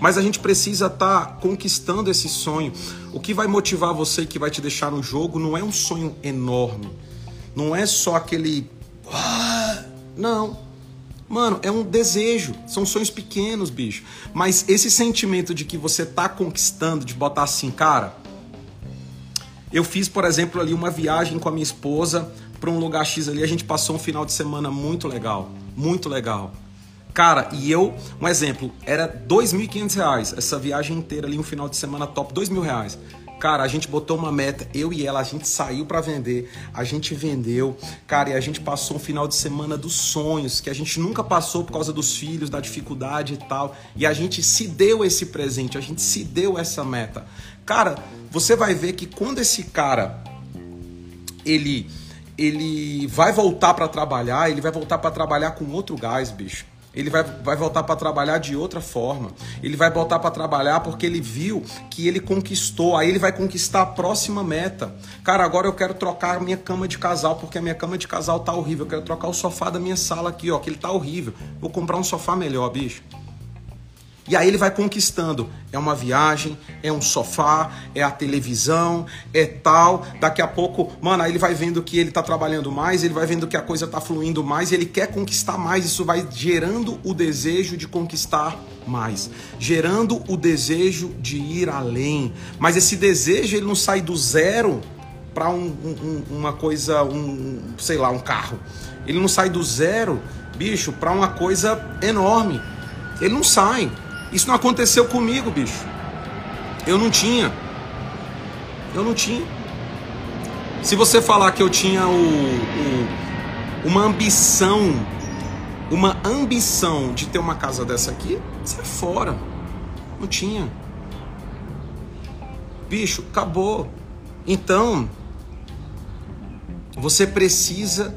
Speaker 1: Mas a gente precisa estar tá conquistando esse sonho. O que vai motivar você que vai te deixar no jogo não é um sonho enorme. Não é só aquele. Ah", não. Mano, é um desejo. São sonhos pequenos, bicho. Mas esse sentimento de que você tá conquistando, de botar assim, cara. Eu fiz, por exemplo, ali uma viagem com a minha esposa para um lugar X ali. A gente passou um final de semana muito legal. Muito legal. Cara, e eu, um exemplo, era R$ 2.500 essa viagem inteira ali, um final de semana top, R$ mil reais. Cara, a gente botou uma meta, eu e ela, a gente saiu para vender, a gente vendeu, cara, e a gente passou um final de semana dos sonhos, que a gente nunca passou por causa dos filhos, da dificuldade e tal, e a gente se deu esse presente, a gente se deu essa meta. Cara, você vai ver que quando esse cara ele ele vai voltar para trabalhar, ele vai voltar para trabalhar com outro gás, bicho ele vai, vai voltar para trabalhar de outra forma. Ele vai voltar para trabalhar porque ele viu que ele conquistou. Aí ele vai conquistar a próxima meta. Cara, agora eu quero trocar a minha cama de casal porque a minha cama de casal tá horrível. Eu quero trocar o sofá da minha sala aqui, ó, que ele tá horrível. Vou comprar um sofá melhor, bicho. E aí ele vai conquistando. É uma viagem, é um sofá, é a televisão, é tal. Daqui a pouco, mano, aí ele vai vendo que ele tá trabalhando mais, ele vai vendo que a coisa tá fluindo mais, ele quer conquistar mais. Isso vai gerando o desejo de conquistar mais, gerando o desejo de ir além. Mas esse desejo ele não sai do zero para um, um, uma coisa, um, sei lá, um carro. Ele não sai do zero, bicho, para uma coisa enorme. Ele não sai. Isso não aconteceu comigo, bicho. Eu não tinha. Eu não tinha. Se você falar que eu tinha o, o, uma ambição, uma ambição de ter uma casa dessa aqui, sai fora. Não tinha. Bicho, acabou. Então, você precisa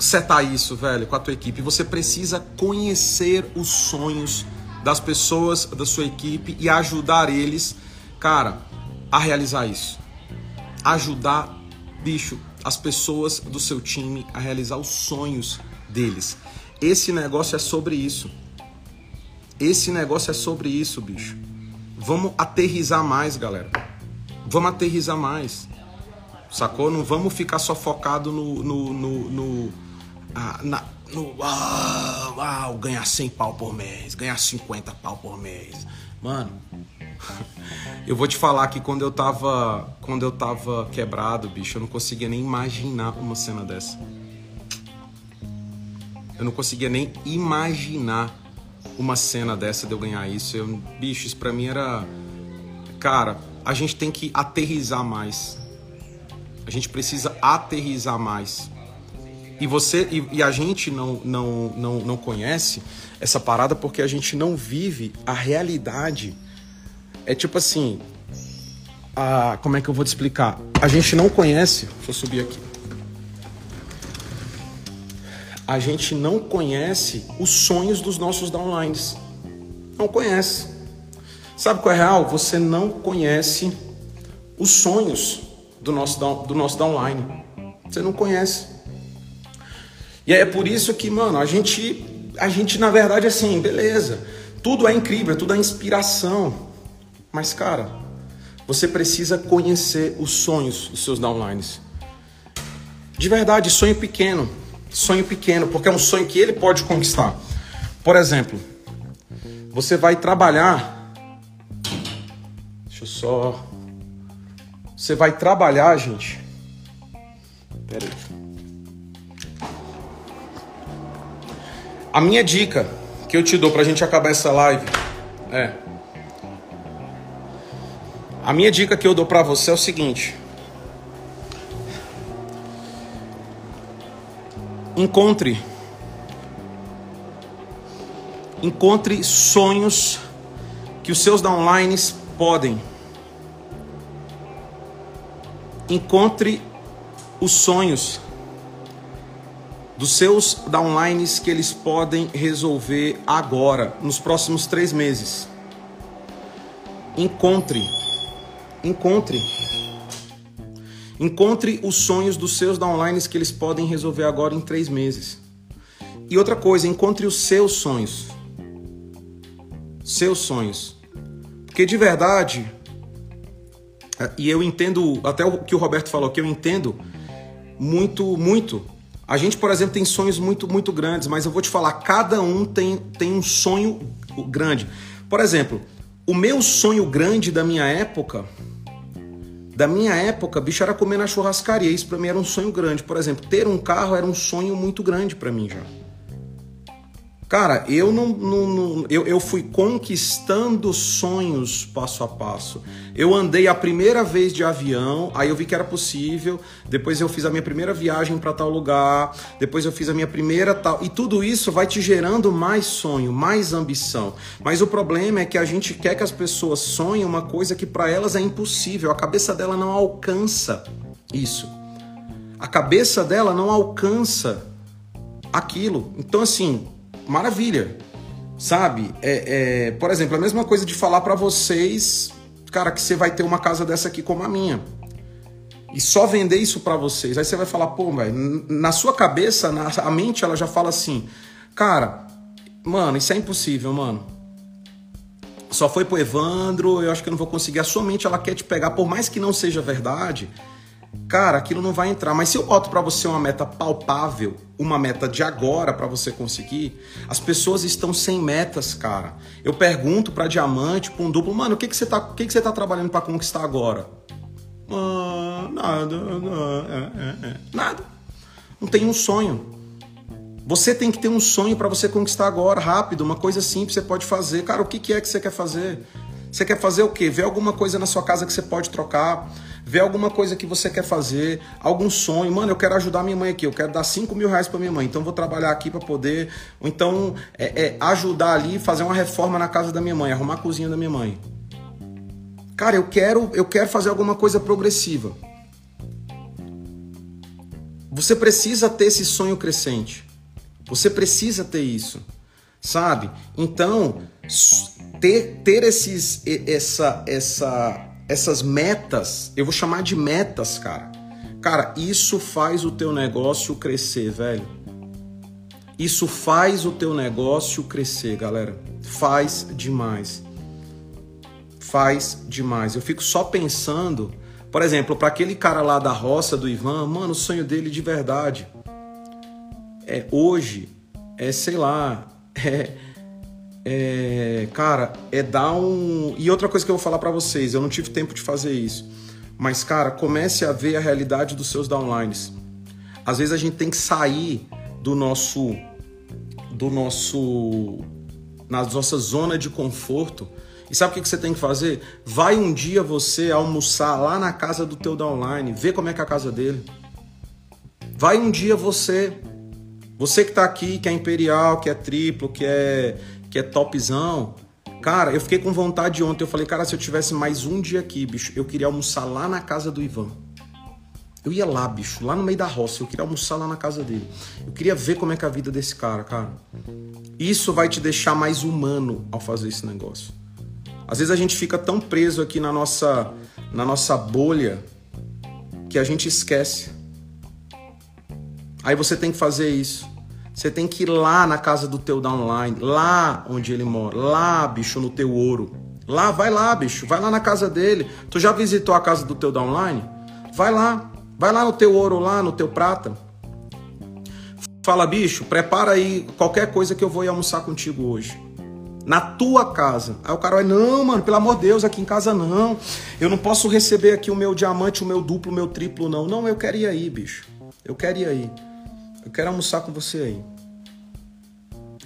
Speaker 1: setar isso, velho, com a tua equipe. Você precisa conhecer os sonhos das pessoas da sua equipe e ajudar eles, cara, a realizar isso. Ajudar, bicho, as pessoas do seu time a realizar os sonhos deles. Esse negócio é sobre isso. Esse negócio é sobre isso, bicho. Vamos aterrizar mais, galera. Vamos aterrizar mais. Sacou? Não vamos ficar só focado no, no, no, no ah, na, no ah, ah, ganhar 100 pau por mês, ganhar 50 pau por mês. Mano, eu vou te falar que quando eu tava, quando eu tava quebrado, bicho, eu não conseguia nem imaginar uma cena dessa. Eu não conseguia nem imaginar uma cena dessa de eu ganhar isso. Eu, bicho, isso pra mim era. Cara, a gente tem que aterrizar mais. A gente precisa aterrizar mais. E você e, e, a gente não, não, não, não conhece essa parada porque a gente não vive a realidade. É tipo assim. A, como é que eu vou te explicar? A gente não conhece. Deixa eu subir aqui. A gente não conhece os sonhos dos nossos downlines. Não conhece. Sabe qual é real? Você não conhece os sonhos do nosso, do nosso downline. Você não conhece. E é por isso que, mano, a gente, a gente na verdade, assim, beleza, tudo é incrível, tudo é inspiração. Mas, cara, você precisa conhecer os sonhos dos seus downlines. De verdade, sonho pequeno. Sonho pequeno, porque é um sonho que ele pode conquistar. Por exemplo, você vai trabalhar. Deixa eu só. Você vai trabalhar, gente. Pera aí. A minha dica que eu te dou pra gente acabar essa live é. A minha dica que eu dou pra você é o seguinte. Encontre. Encontre sonhos que os seus downlines podem. Encontre os sonhos dos seus downlines que eles podem resolver agora, nos próximos três meses. Encontre, encontre, encontre os sonhos dos seus downlines que eles podem resolver agora em três meses. E outra coisa, encontre os seus sonhos. Seus sonhos. Porque de verdade, e eu entendo, até o que o Roberto falou que eu entendo muito, muito a gente, por exemplo, tem sonhos muito, muito grandes, mas eu vou te falar, cada um tem, tem um sonho grande. Por exemplo, o meu sonho grande da minha época, da minha época, bicho, era comer na churrascaria. Isso para mim era um sonho grande. Por exemplo, ter um carro era um sonho muito grande para mim já. Cara, eu não, não, não, eu, eu fui conquistando sonhos passo a passo. Eu andei a primeira vez de avião, aí eu vi que era possível. Depois eu fiz a minha primeira viagem para tal lugar. Depois eu fiz a minha primeira tal. E tudo isso vai te gerando mais sonho, mais ambição. Mas o problema é que a gente quer que as pessoas sonhem uma coisa que para elas é impossível. A cabeça dela não alcança isso. A cabeça dela não alcança aquilo. Então assim, maravilha. Sabe? É, é, por exemplo, a mesma coisa de falar para vocês, cara, que você vai ter uma casa dessa aqui como a minha. E só vender isso para vocês. Aí você vai falar, pô, velho, na sua cabeça, na, a mente, ela já fala assim, cara, mano, isso é impossível, mano. Só foi pro Evandro, eu acho que eu não vou conseguir. A sua mente, ela quer te pegar, por mais que não seja verdade, cara, aquilo não vai entrar. Mas se eu boto para você uma meta palpável, uma meta de agora para você conseguir, as pessoas estão sem metas, cara. Eu pergunto para diamante, para um duplo, mano, o que que você tá, o que que você tá trabalhando para conquistar agora? Ah, nada, é, é, é. nada. Não tem um sonho. Você tem que ter um sonho para você conquistar agora, rápido, uma coisa simples você pode fazer. Cara, o que, que é que você quer fazer? Você quer fazer o quê? Ver alguma coisa na sua casa que você pode trocar, ver alguma coisa que você quer fazer, algum sonho. Mano, eu quero ajudar minha mãe aqui, eu quero dar 5 mil reais para minha mãe, então vou trabalhar aqui para poder. Ou então é, é, ajudar ali, fazer uma reforma na casa da minha mãe, arrumar a cozinha da minha mãe. Cara, eu quero, eu quero fazer alguma coisa progressiva. Você precisa ter esse sonho crescente. Você precisa ter isso, sabe? Então, ter, ter esses, essa, essa, essas metas, eu vou chamar de metas, cara. Cara, isso faz o teu negócio crescer, velho. Isso faz o teu negócio crescer, galera. Faz demais. Faz demais. Eu fico só pensando, por exemplo, para aquele cara lá da roça do Ivan, mano, o sonho dele de verdade é hoje é sei lá, é, é, cara, é dar um. E outra coisa que eu vou falar para vocês, eu não tive tempo de fazer isso. Mas, cara, comece a ver a realidade dos seus downlines. Às vezes a gente tem que sair do nosso. do nosso. na nossa zona de conforto. E sabe o que você tem que fazer? Vai um dia você almoçar lá na casa do teu downline, vê como é que é a casa dele. Vai um dia você você que tá aqui, que é imperial, que é triplo, que é, que é topzão. Cara, eu fiquei com vontade ontem. Eu falei, cara, se eu tivesse mais um dia aqui, bicho, eu queria almoçar lá na casa do Ivan. Eu ia lá, bicho, lá no meio da roça. Eu queria almoçar lá na casa dele. Eu queria ver como é que é a vida desse cara, cara. Isso vai te deixar mais humano ao fazer esse negócio. Às vezes a gente fica tão preso aqui na nossa, na nossa bolha que a gente esquece Aí você tem que fazer isso. Você tem que ir lá na casa do teu downline, lá onde ele mora, lá, bicho, no teu ouro. Lá, vai lá, bicho, vai lá na casa dele. Tu já visitou a casa do teu downline? Vai lá, vai lá no teu ouro lá, no teu prata. Fala, bicho, prepara aí qualquer coisa que eu vou ir almoçar contigo hoje. Na tua casa. Aí o cara vai, não, mano, pelo amor de Deus, aqui em casa não. Eu não posso receber aqui o meu diamante, o meu duplo, o meu triplo, não. Não, eu quero ir aí, bicho. Eu quero ir aí. Eu quero almoçar com você aí.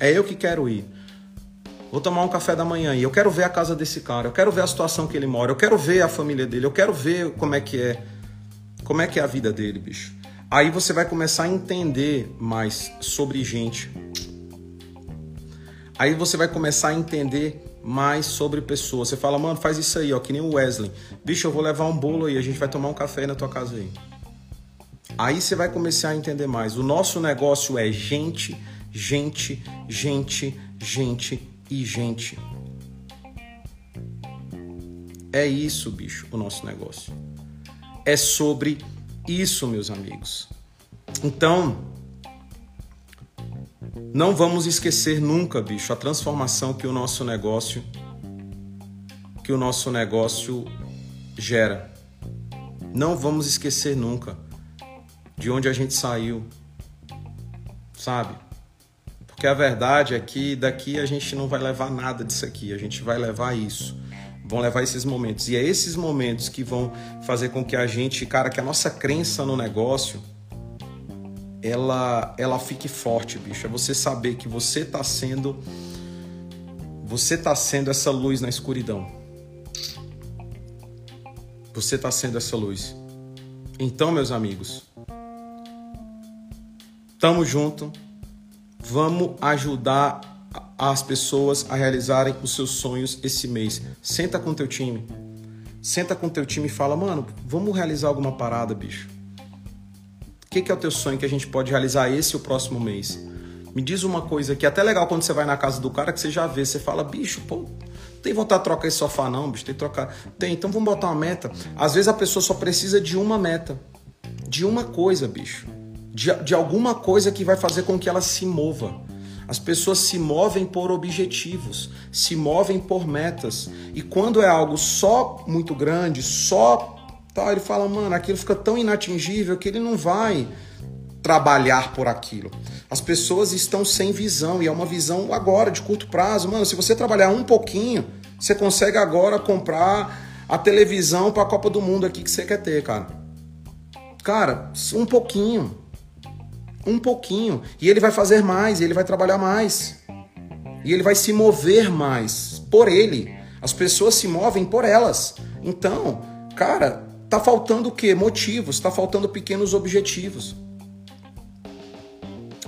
Speaker 1: É eu que quero ir. Vou tomar um café da manhã aí. Eu quero ver a casa desse cara. Eu quero ver a situação que ele mora. Eu quero ver a família dele. Eu quero ver como é que é. Como é que é a vida dele, bicho. Aí você vai começar a entender mais sobre gente. Aí você vai começar a entender mais sobre pessoas. Você fala, mano, faz isso aí, ó, que nem o Wesley. Bicho, eu vou levar um bolo aí, a gente vai tomar um café aí na tua casa aí. Aí você vai começar a entender mais. O nosso negócio é gente, gente, gente, gente e gente. É isso, bicho, o nosso negócio. É sobre isso, meus amigos. Então, não vamos esquecer nunca, bicho, a transformação que o nosso negócio que o nosso negócio gera. Não vamos esquecer nunca de onde a gente saiu, sabe? Porque a verdade é que daqui a gente não vai levar nada disso aqui, a gente vai levar isso. Vão levar esses momentos. E é esses momentos que vão fazer com que a gente, cara, que a nossa crença no negócio ela ela fique forte, bicho. É você saber que você tá sendo você tá sendo essa luz na escuridão. Você tá sendo essa luz. Então, meus amigos, Tamo junto. Vamos ajudar as pessoas a realizarem os seus sonhos esse mês. Senta com teu time. Senta com teu time e fala, mano, vamos realizar alguma parada, bicho. O que, que é o teu sonho que a gente pode realizar esse e o próximo mês? Me diz uma coisa que é até legal quando você vai na casa do cara que você já vê, você fala, bicho, pô, tem vontade de trocar esse sofá não, bicho, tem que trocar. Tem, então vamos botar uma meta. Às vezes a pessoa só precisa de uma meta. De uma coisa, bicho. De, de alguma coisa que vai fazer com que ela se mova. As pessoas se movem por objetivos, se movem por metas. E quando é algo só muito grande, só. Tá, ele fala, mano, aquilo fica tão inatingível que ele não vai trabalhar por aquilo. As pessoas estão sem visão e é uma visão agora, de curto prazo. Mano, se você trabalhar um pouquinho, você consegue agora comprar a televisão para a Copa do Mundo aqui que você quer ter, cara. Cara, um pouquinho. Um pouquinho. E ele vai fazer mais, ele vai trabalhar mais. E ele vai se mover mais por ele. As pessoas se movem por elas. Então, cara, tá faltando o quê? Motivos, tá faltando pequenos objetivos.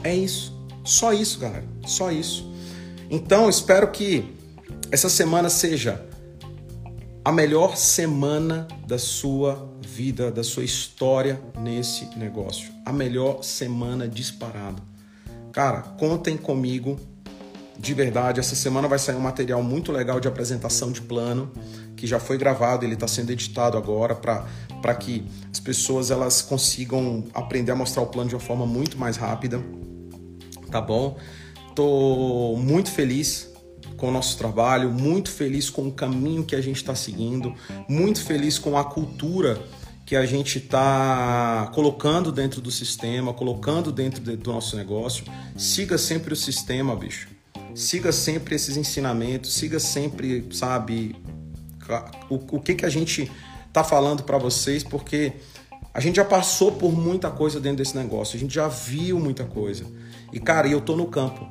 Speaker 1: É isso. Só isso, galera. Só isso. Então, espero que essa semana seja a melhor semana da sua vida, da sua história nesse negócio. A melhor semana disparado. Cara, contem comigo. De verdade, essa semana vai sair um material muito legal de apresentação de plano, que já foi gravado, ele está sendo editado agora para que as pessoas elas consigam aprender a mostrar o plano de uma forma muito mais rápida tá bom? Tô muito feliz com o nosso trabalho, muito feliz com o caminho que a gente está seguindo, muito feliz com a cultura que a gente está colocando dentro do sistema, colocando dentro do nosso negócio. Siga sempre o sistema, bicho. Siga sempre esses ensinamentos, siga sempre, sabe, o, o que, que a gente tá falando para vocês, porque a gente já passou por muita coisa dentro desse negócio, a gente já viu muita coisa. E, cara, eu tô no campo.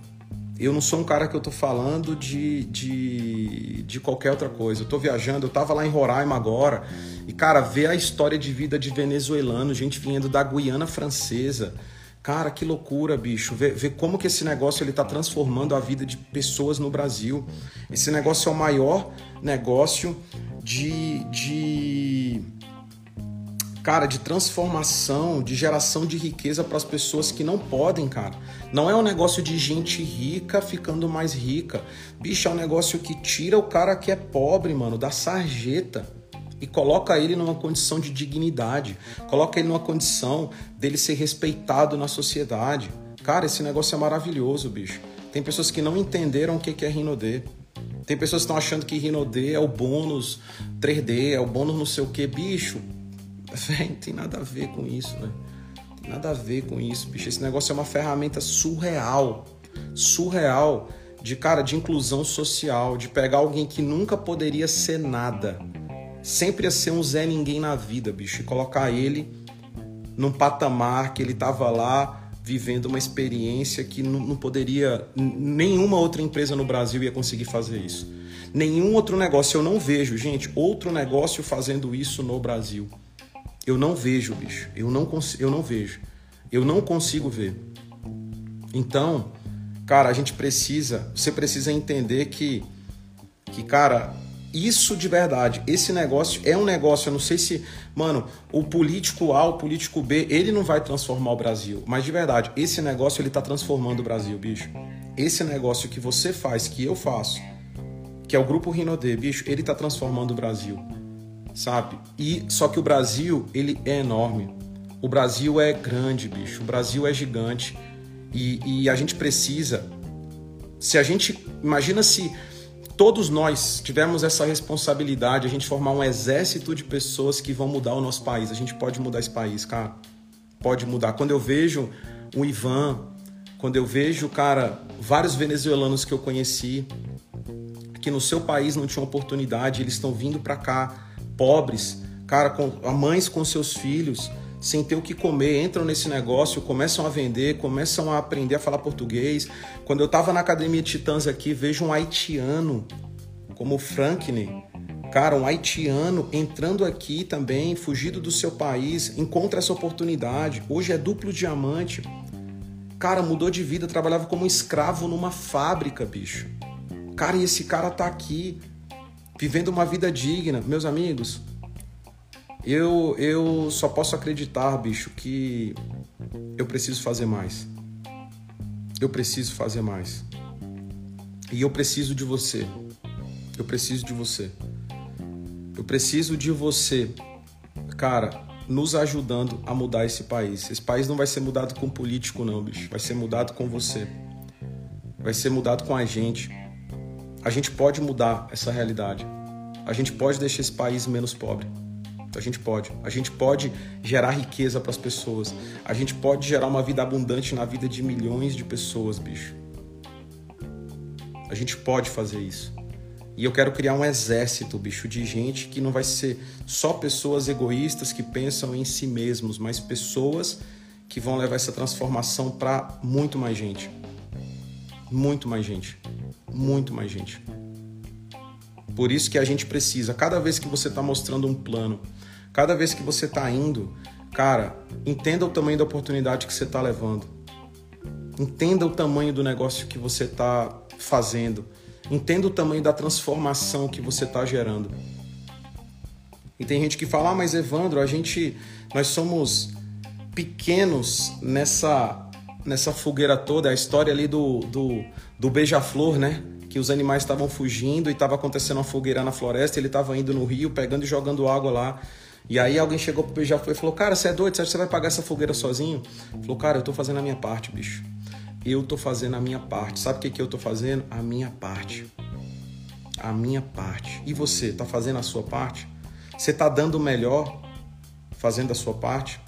Speaker 1: Eu não sou um cara que eu tô falando de, de, de qualquer outra coisa. Eu tô viajando, eu tava lá em Roraima agora. E, cara, ver a história de vida de venezuelano, gente vindo da Guiana Francesa. Cara, que loucura, bicho. Ver, ver, como que esse negócio ele tá transformando a vida de pessoas no Brasil. Esse negócio é o maior negócio de, de cara, de transformação, de geração de riqueza para as pessoas que não podem, cara. Não é um negócio de gente rica ficando mais rica. Bicho, é um negócio que tira o cara que é pobre, mano, da sarjeta e coloca ele numa condição de dignidade, coloca ele numa condição dele ser respeitado na sociedade. Cara, esse negócio é maravilhoso, bicho. Tem pessoas que não entenderam o que é Rinodê. Tem pessoas que estão achando que Rinodê é o bônus 3D, é o bônus não sei o que. Bicho, Véi, tem nada a ver com isso, né? Tem nada a ver com isso, bicho. Esse negócio é uma ferramenta surreal. Surreal de cara de inclusão social, de pegar alguém que nunca poderia ser nada, sempre ia ser um Zé Ninguém na vida, bicho, e colocar ele num patamar que ele tava lá vivendo uma experiência que não, não poderia, nenhuma outra empresa no Brasil ia conseguir fazer isso. Nenhum outro negócio, eu não vejo, gente, outro negócio fazendo isso no Brasil. Eu não vejo, bicho. Eu não, eu não vejo. Eu não consigo ver. Então, cara, a gente precisa, você precisa entender que, que cara, isso de verdade, esse negócio é um negócio, eu não sei se, mano, o político A, o político B, ele não vai transformar o Brasil, mas de verdade, esse negócio ele tá transformando o Brasil, bicho. Esse negócio que você faz, que eu faço, que é o grupo Rinodê, bicho, ele tá transformando o Brasil sabe? E só que o Brasil, ele é enorme. O Brasil é grande, bicho. O Brasil é gigante. E, e a gente precisa. Se a gente. Imagina se todos nós tivermos essa responsabilidade, a gente formar um exército de pessoas que vão mudar o nosso país. A gente pode mudar esse país, cara. Pode mudar. Quando eu vejo o Ivan, quando eu vejo, cara, vários venezuelanos que eu conheci, que no seu país não tinham oportunidade, eles estão vindo para cá pobres, cara, com mães com seus filhos, sem ter o que comer, entram nesse negócio, começam a vender, começam a aprender a falar português. Quando eu estava na Academia Titãs aqui, vejo um haitiano, como o Franklin, cara, um haitiano entrando aqui também, fugido do seu país, encontra essa oportunidade. Hoje é duplo diamante. Cara, mudou de vida, trabalhava como escravo numa fábrica, bicho. Cara, e esse cara tá aqui vivendo uma vida digna. Meus amigos, eu, eu só posso acreditar, bicho, que eu preciso fazer mais. Eu preciso fazer mais. E eu preciso de você. Eu preciso de você. Eu preciso de você, cara, nos ajudando a mudar esse país. Esse país não vai ser mudado com político, não, bicho. Vai ser mudado com você. Vai ser mudado com a gente. A gente pode mudar essa realidade. A gente pode deixar esse país menos pobre. A gente pode. A gente pode gerar riqueza para as pessoas. A gente pode gerar uma vida abundante na vida de milhões de pessoas, bicho. A gente pode fazer isso. E eu quero criar um exército, bicho, de gente que não vai ser só pessoas egoístas que pensam em si mesmos, mas pessoas que vão levar essa transformação para muito mais gente. Muito mais gente. Muito mais gente. Por isso que a gente precisa, cada vez que você está mostrando um plano, cada vez que você está indo, cara, entenda o tamanho da oportunidade que você está levando. Entenda o tamanho do negócio que você está fazendo. Entenda o tamanho da transformação que você está gerando. E tem gente que fala, ah, mas Evandro, a gente, nós somos pequenos nessa nessa fogueira toda, a história ali do, do, do beija-flor, né? Que os animais estavam fugindo e estava acontecendo uma fogueira na floresta, ele estava indo no rio, pegando e jogando água lá. E aí alguém chegou pro beija-flor e falou, cara, você é doido, você vai pagar essa fogueira sozinho? Falou, cara, eu tô fazendo a minha parte, bicho. Eu tô fazendo a minha parte. Sabe o que, que eu tô fazendo? A minha parte. A minha parte. E você, tá fazendo a sua parte? Você tá dando o melhor fazendo a sua parte?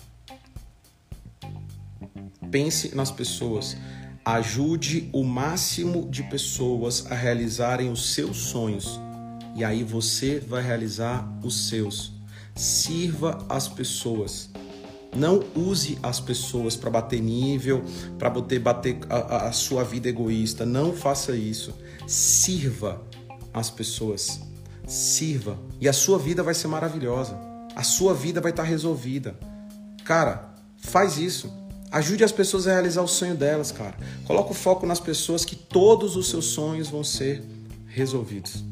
Speaker 1: Pense nas pessoas. Ajude o máximo de pessoas a realizarem os seus sonhos. E aí você vai realizar os seus. Sirva as pessoas. Não use as pessoas para bater nível, para bater, bater a, a sua vida egoísta. Não faça isso. Sirva as pessoas. Sirva. E a sua vida vai ser maravilhosa. A sua vida vai estar tá resolvida. Cara, faz isso. Ajude as pessoas a realizar o sonho delas, cara. Coloca o foco nas pessoas que todos os seus sonhos vão ser resolvidos.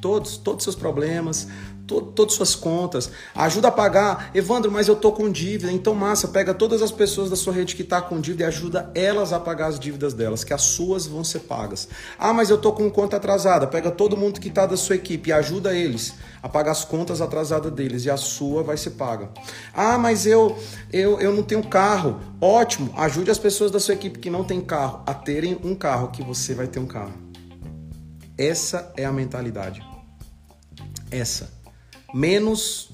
Speaker 1: Todos, todos os seus problemas, todas suas contas, ajuda a pagar. Evandro, mas eu tô com dívida. Então, massa, pega todas as pessoas da sua rede que tá com dívida e ajuda elas a pagar as dívidas delas, que as suas vão ser pagas. Ah, mas eu tô com conta atrasada. Pega todo mundo que tá da sua equipe e ajuda eles a pagar as contas atrasadas deles e a sua vai ser paga. Ah, mas eu eu, eu não tenho carro. Ótimo, ajude as pessoas da sua equipe que não tem carro a terem um carro que você vai ter um carro. Essa é a mentalidade. Essa menos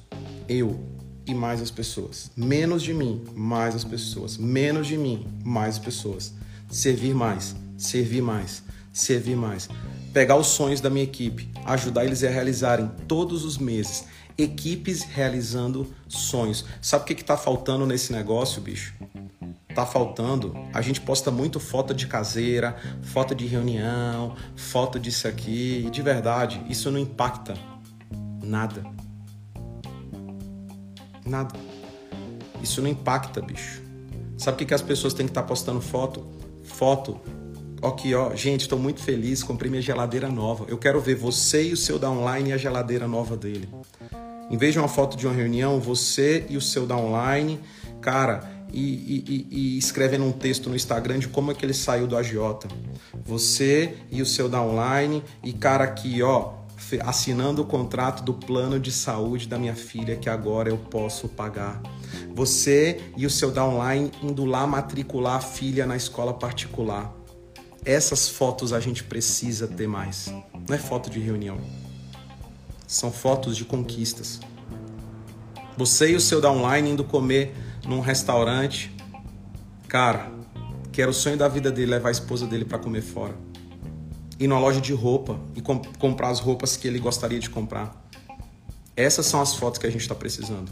Speaker 1: eu e mais as pessoas. Menos de mim, mais as pessoas. Menos de mim, mais as pessoas. Servir mais, servir mais, servir mais. Pegar os sonhos da minha equipe, ajudar eles a realizarem todos os meses. Equipes realizando sonhos. Sabe o que está faltando nesse negócio, bicho? Tá faltando. A gente posta muito foto de caseira, foto de reunião, foto disso aqui. De verdade, isso não impacta nada Nada. Isso não impacta, bicho. Sabe o que, que as pessoas têm que estar tá postando foto? Foto. Aqui, ó. Gente, estou muito feliz. Comprei minha geladeira nova. Eu quero ver você e o seu downline e a geladeira nova dele. Em vez de uma foto de uma reunião, você e o seu downline, cara, e, e, e, escrevendo um texto no Instagram de como é que ele saiu do agiota. Você e o seu downline e cara aqui, ó, assinando o contrato do plano de saúde da minha filha que agora eu posso pagar. Você e o seu downline indo lá matricular a filha na escola particular. Essas fotos a gente precisa ter mais. Não é foto de reunião. São fotos de conquistas. Você e o seu downline indo comer num restaurante. Cara, que era o sonho da vida dele levar a esposa dele para comer fora ir numa loja de roupa e comp comprar as roupas que ele gostaria de comprar. Essas são as fotos que a gente está precisando.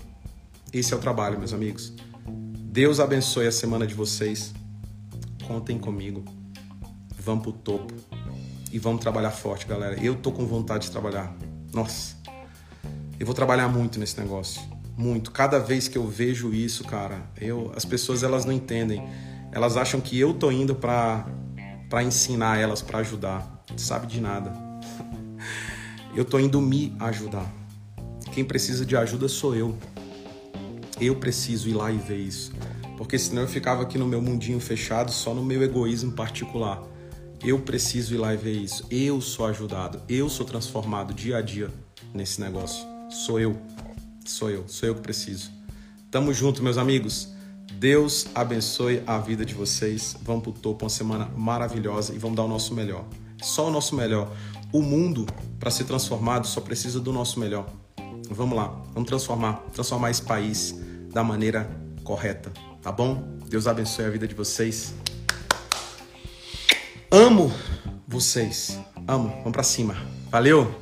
Speaker 1: Esse é o trabalho, meus amigos. Deus abençoe a semana de vocês. Contem comigo. Vamos pro topo. E vamos trabalhar forte, galera. Eu tô com vontade de trabalhar. Nossa. Eu vou trabalhar muito nesse negócio. Muito. Cada vez que eu vejo isso, cara, eu, as pessoas elas não entendem. Elas acham que eu tô indo para para ensinar elas, para ajudar sabe de nada. Eu tô indo me ajudar. Quem precisa de ajuda sou eu. Eu preciso ir lá e ver isso. porque senão eu ficava aqui no meu mundinho fechado, só no meu egoísmo particular. Eu preciso ir lá e ver isso. Eu sou ajudado, eu sou transformado dia a dia nesse negócio. Sou eu. Sou eu, sou eu que preciso. Tamo junto, meus amigos. Deus abençoe a vida de vocês. Vamos pro topo, uma semana maravilhosa e vamos dar o nosso melhor. Só o nosso melhor. O mundo, para ser transformado, só precisa do nosso melhor. Vamos lá, vamos transformar, transformar esse país da maneira correta, tá bom? Deus abençoe a vida de vocês. Amo vocês. Amo. Vamos para cima. Valeu.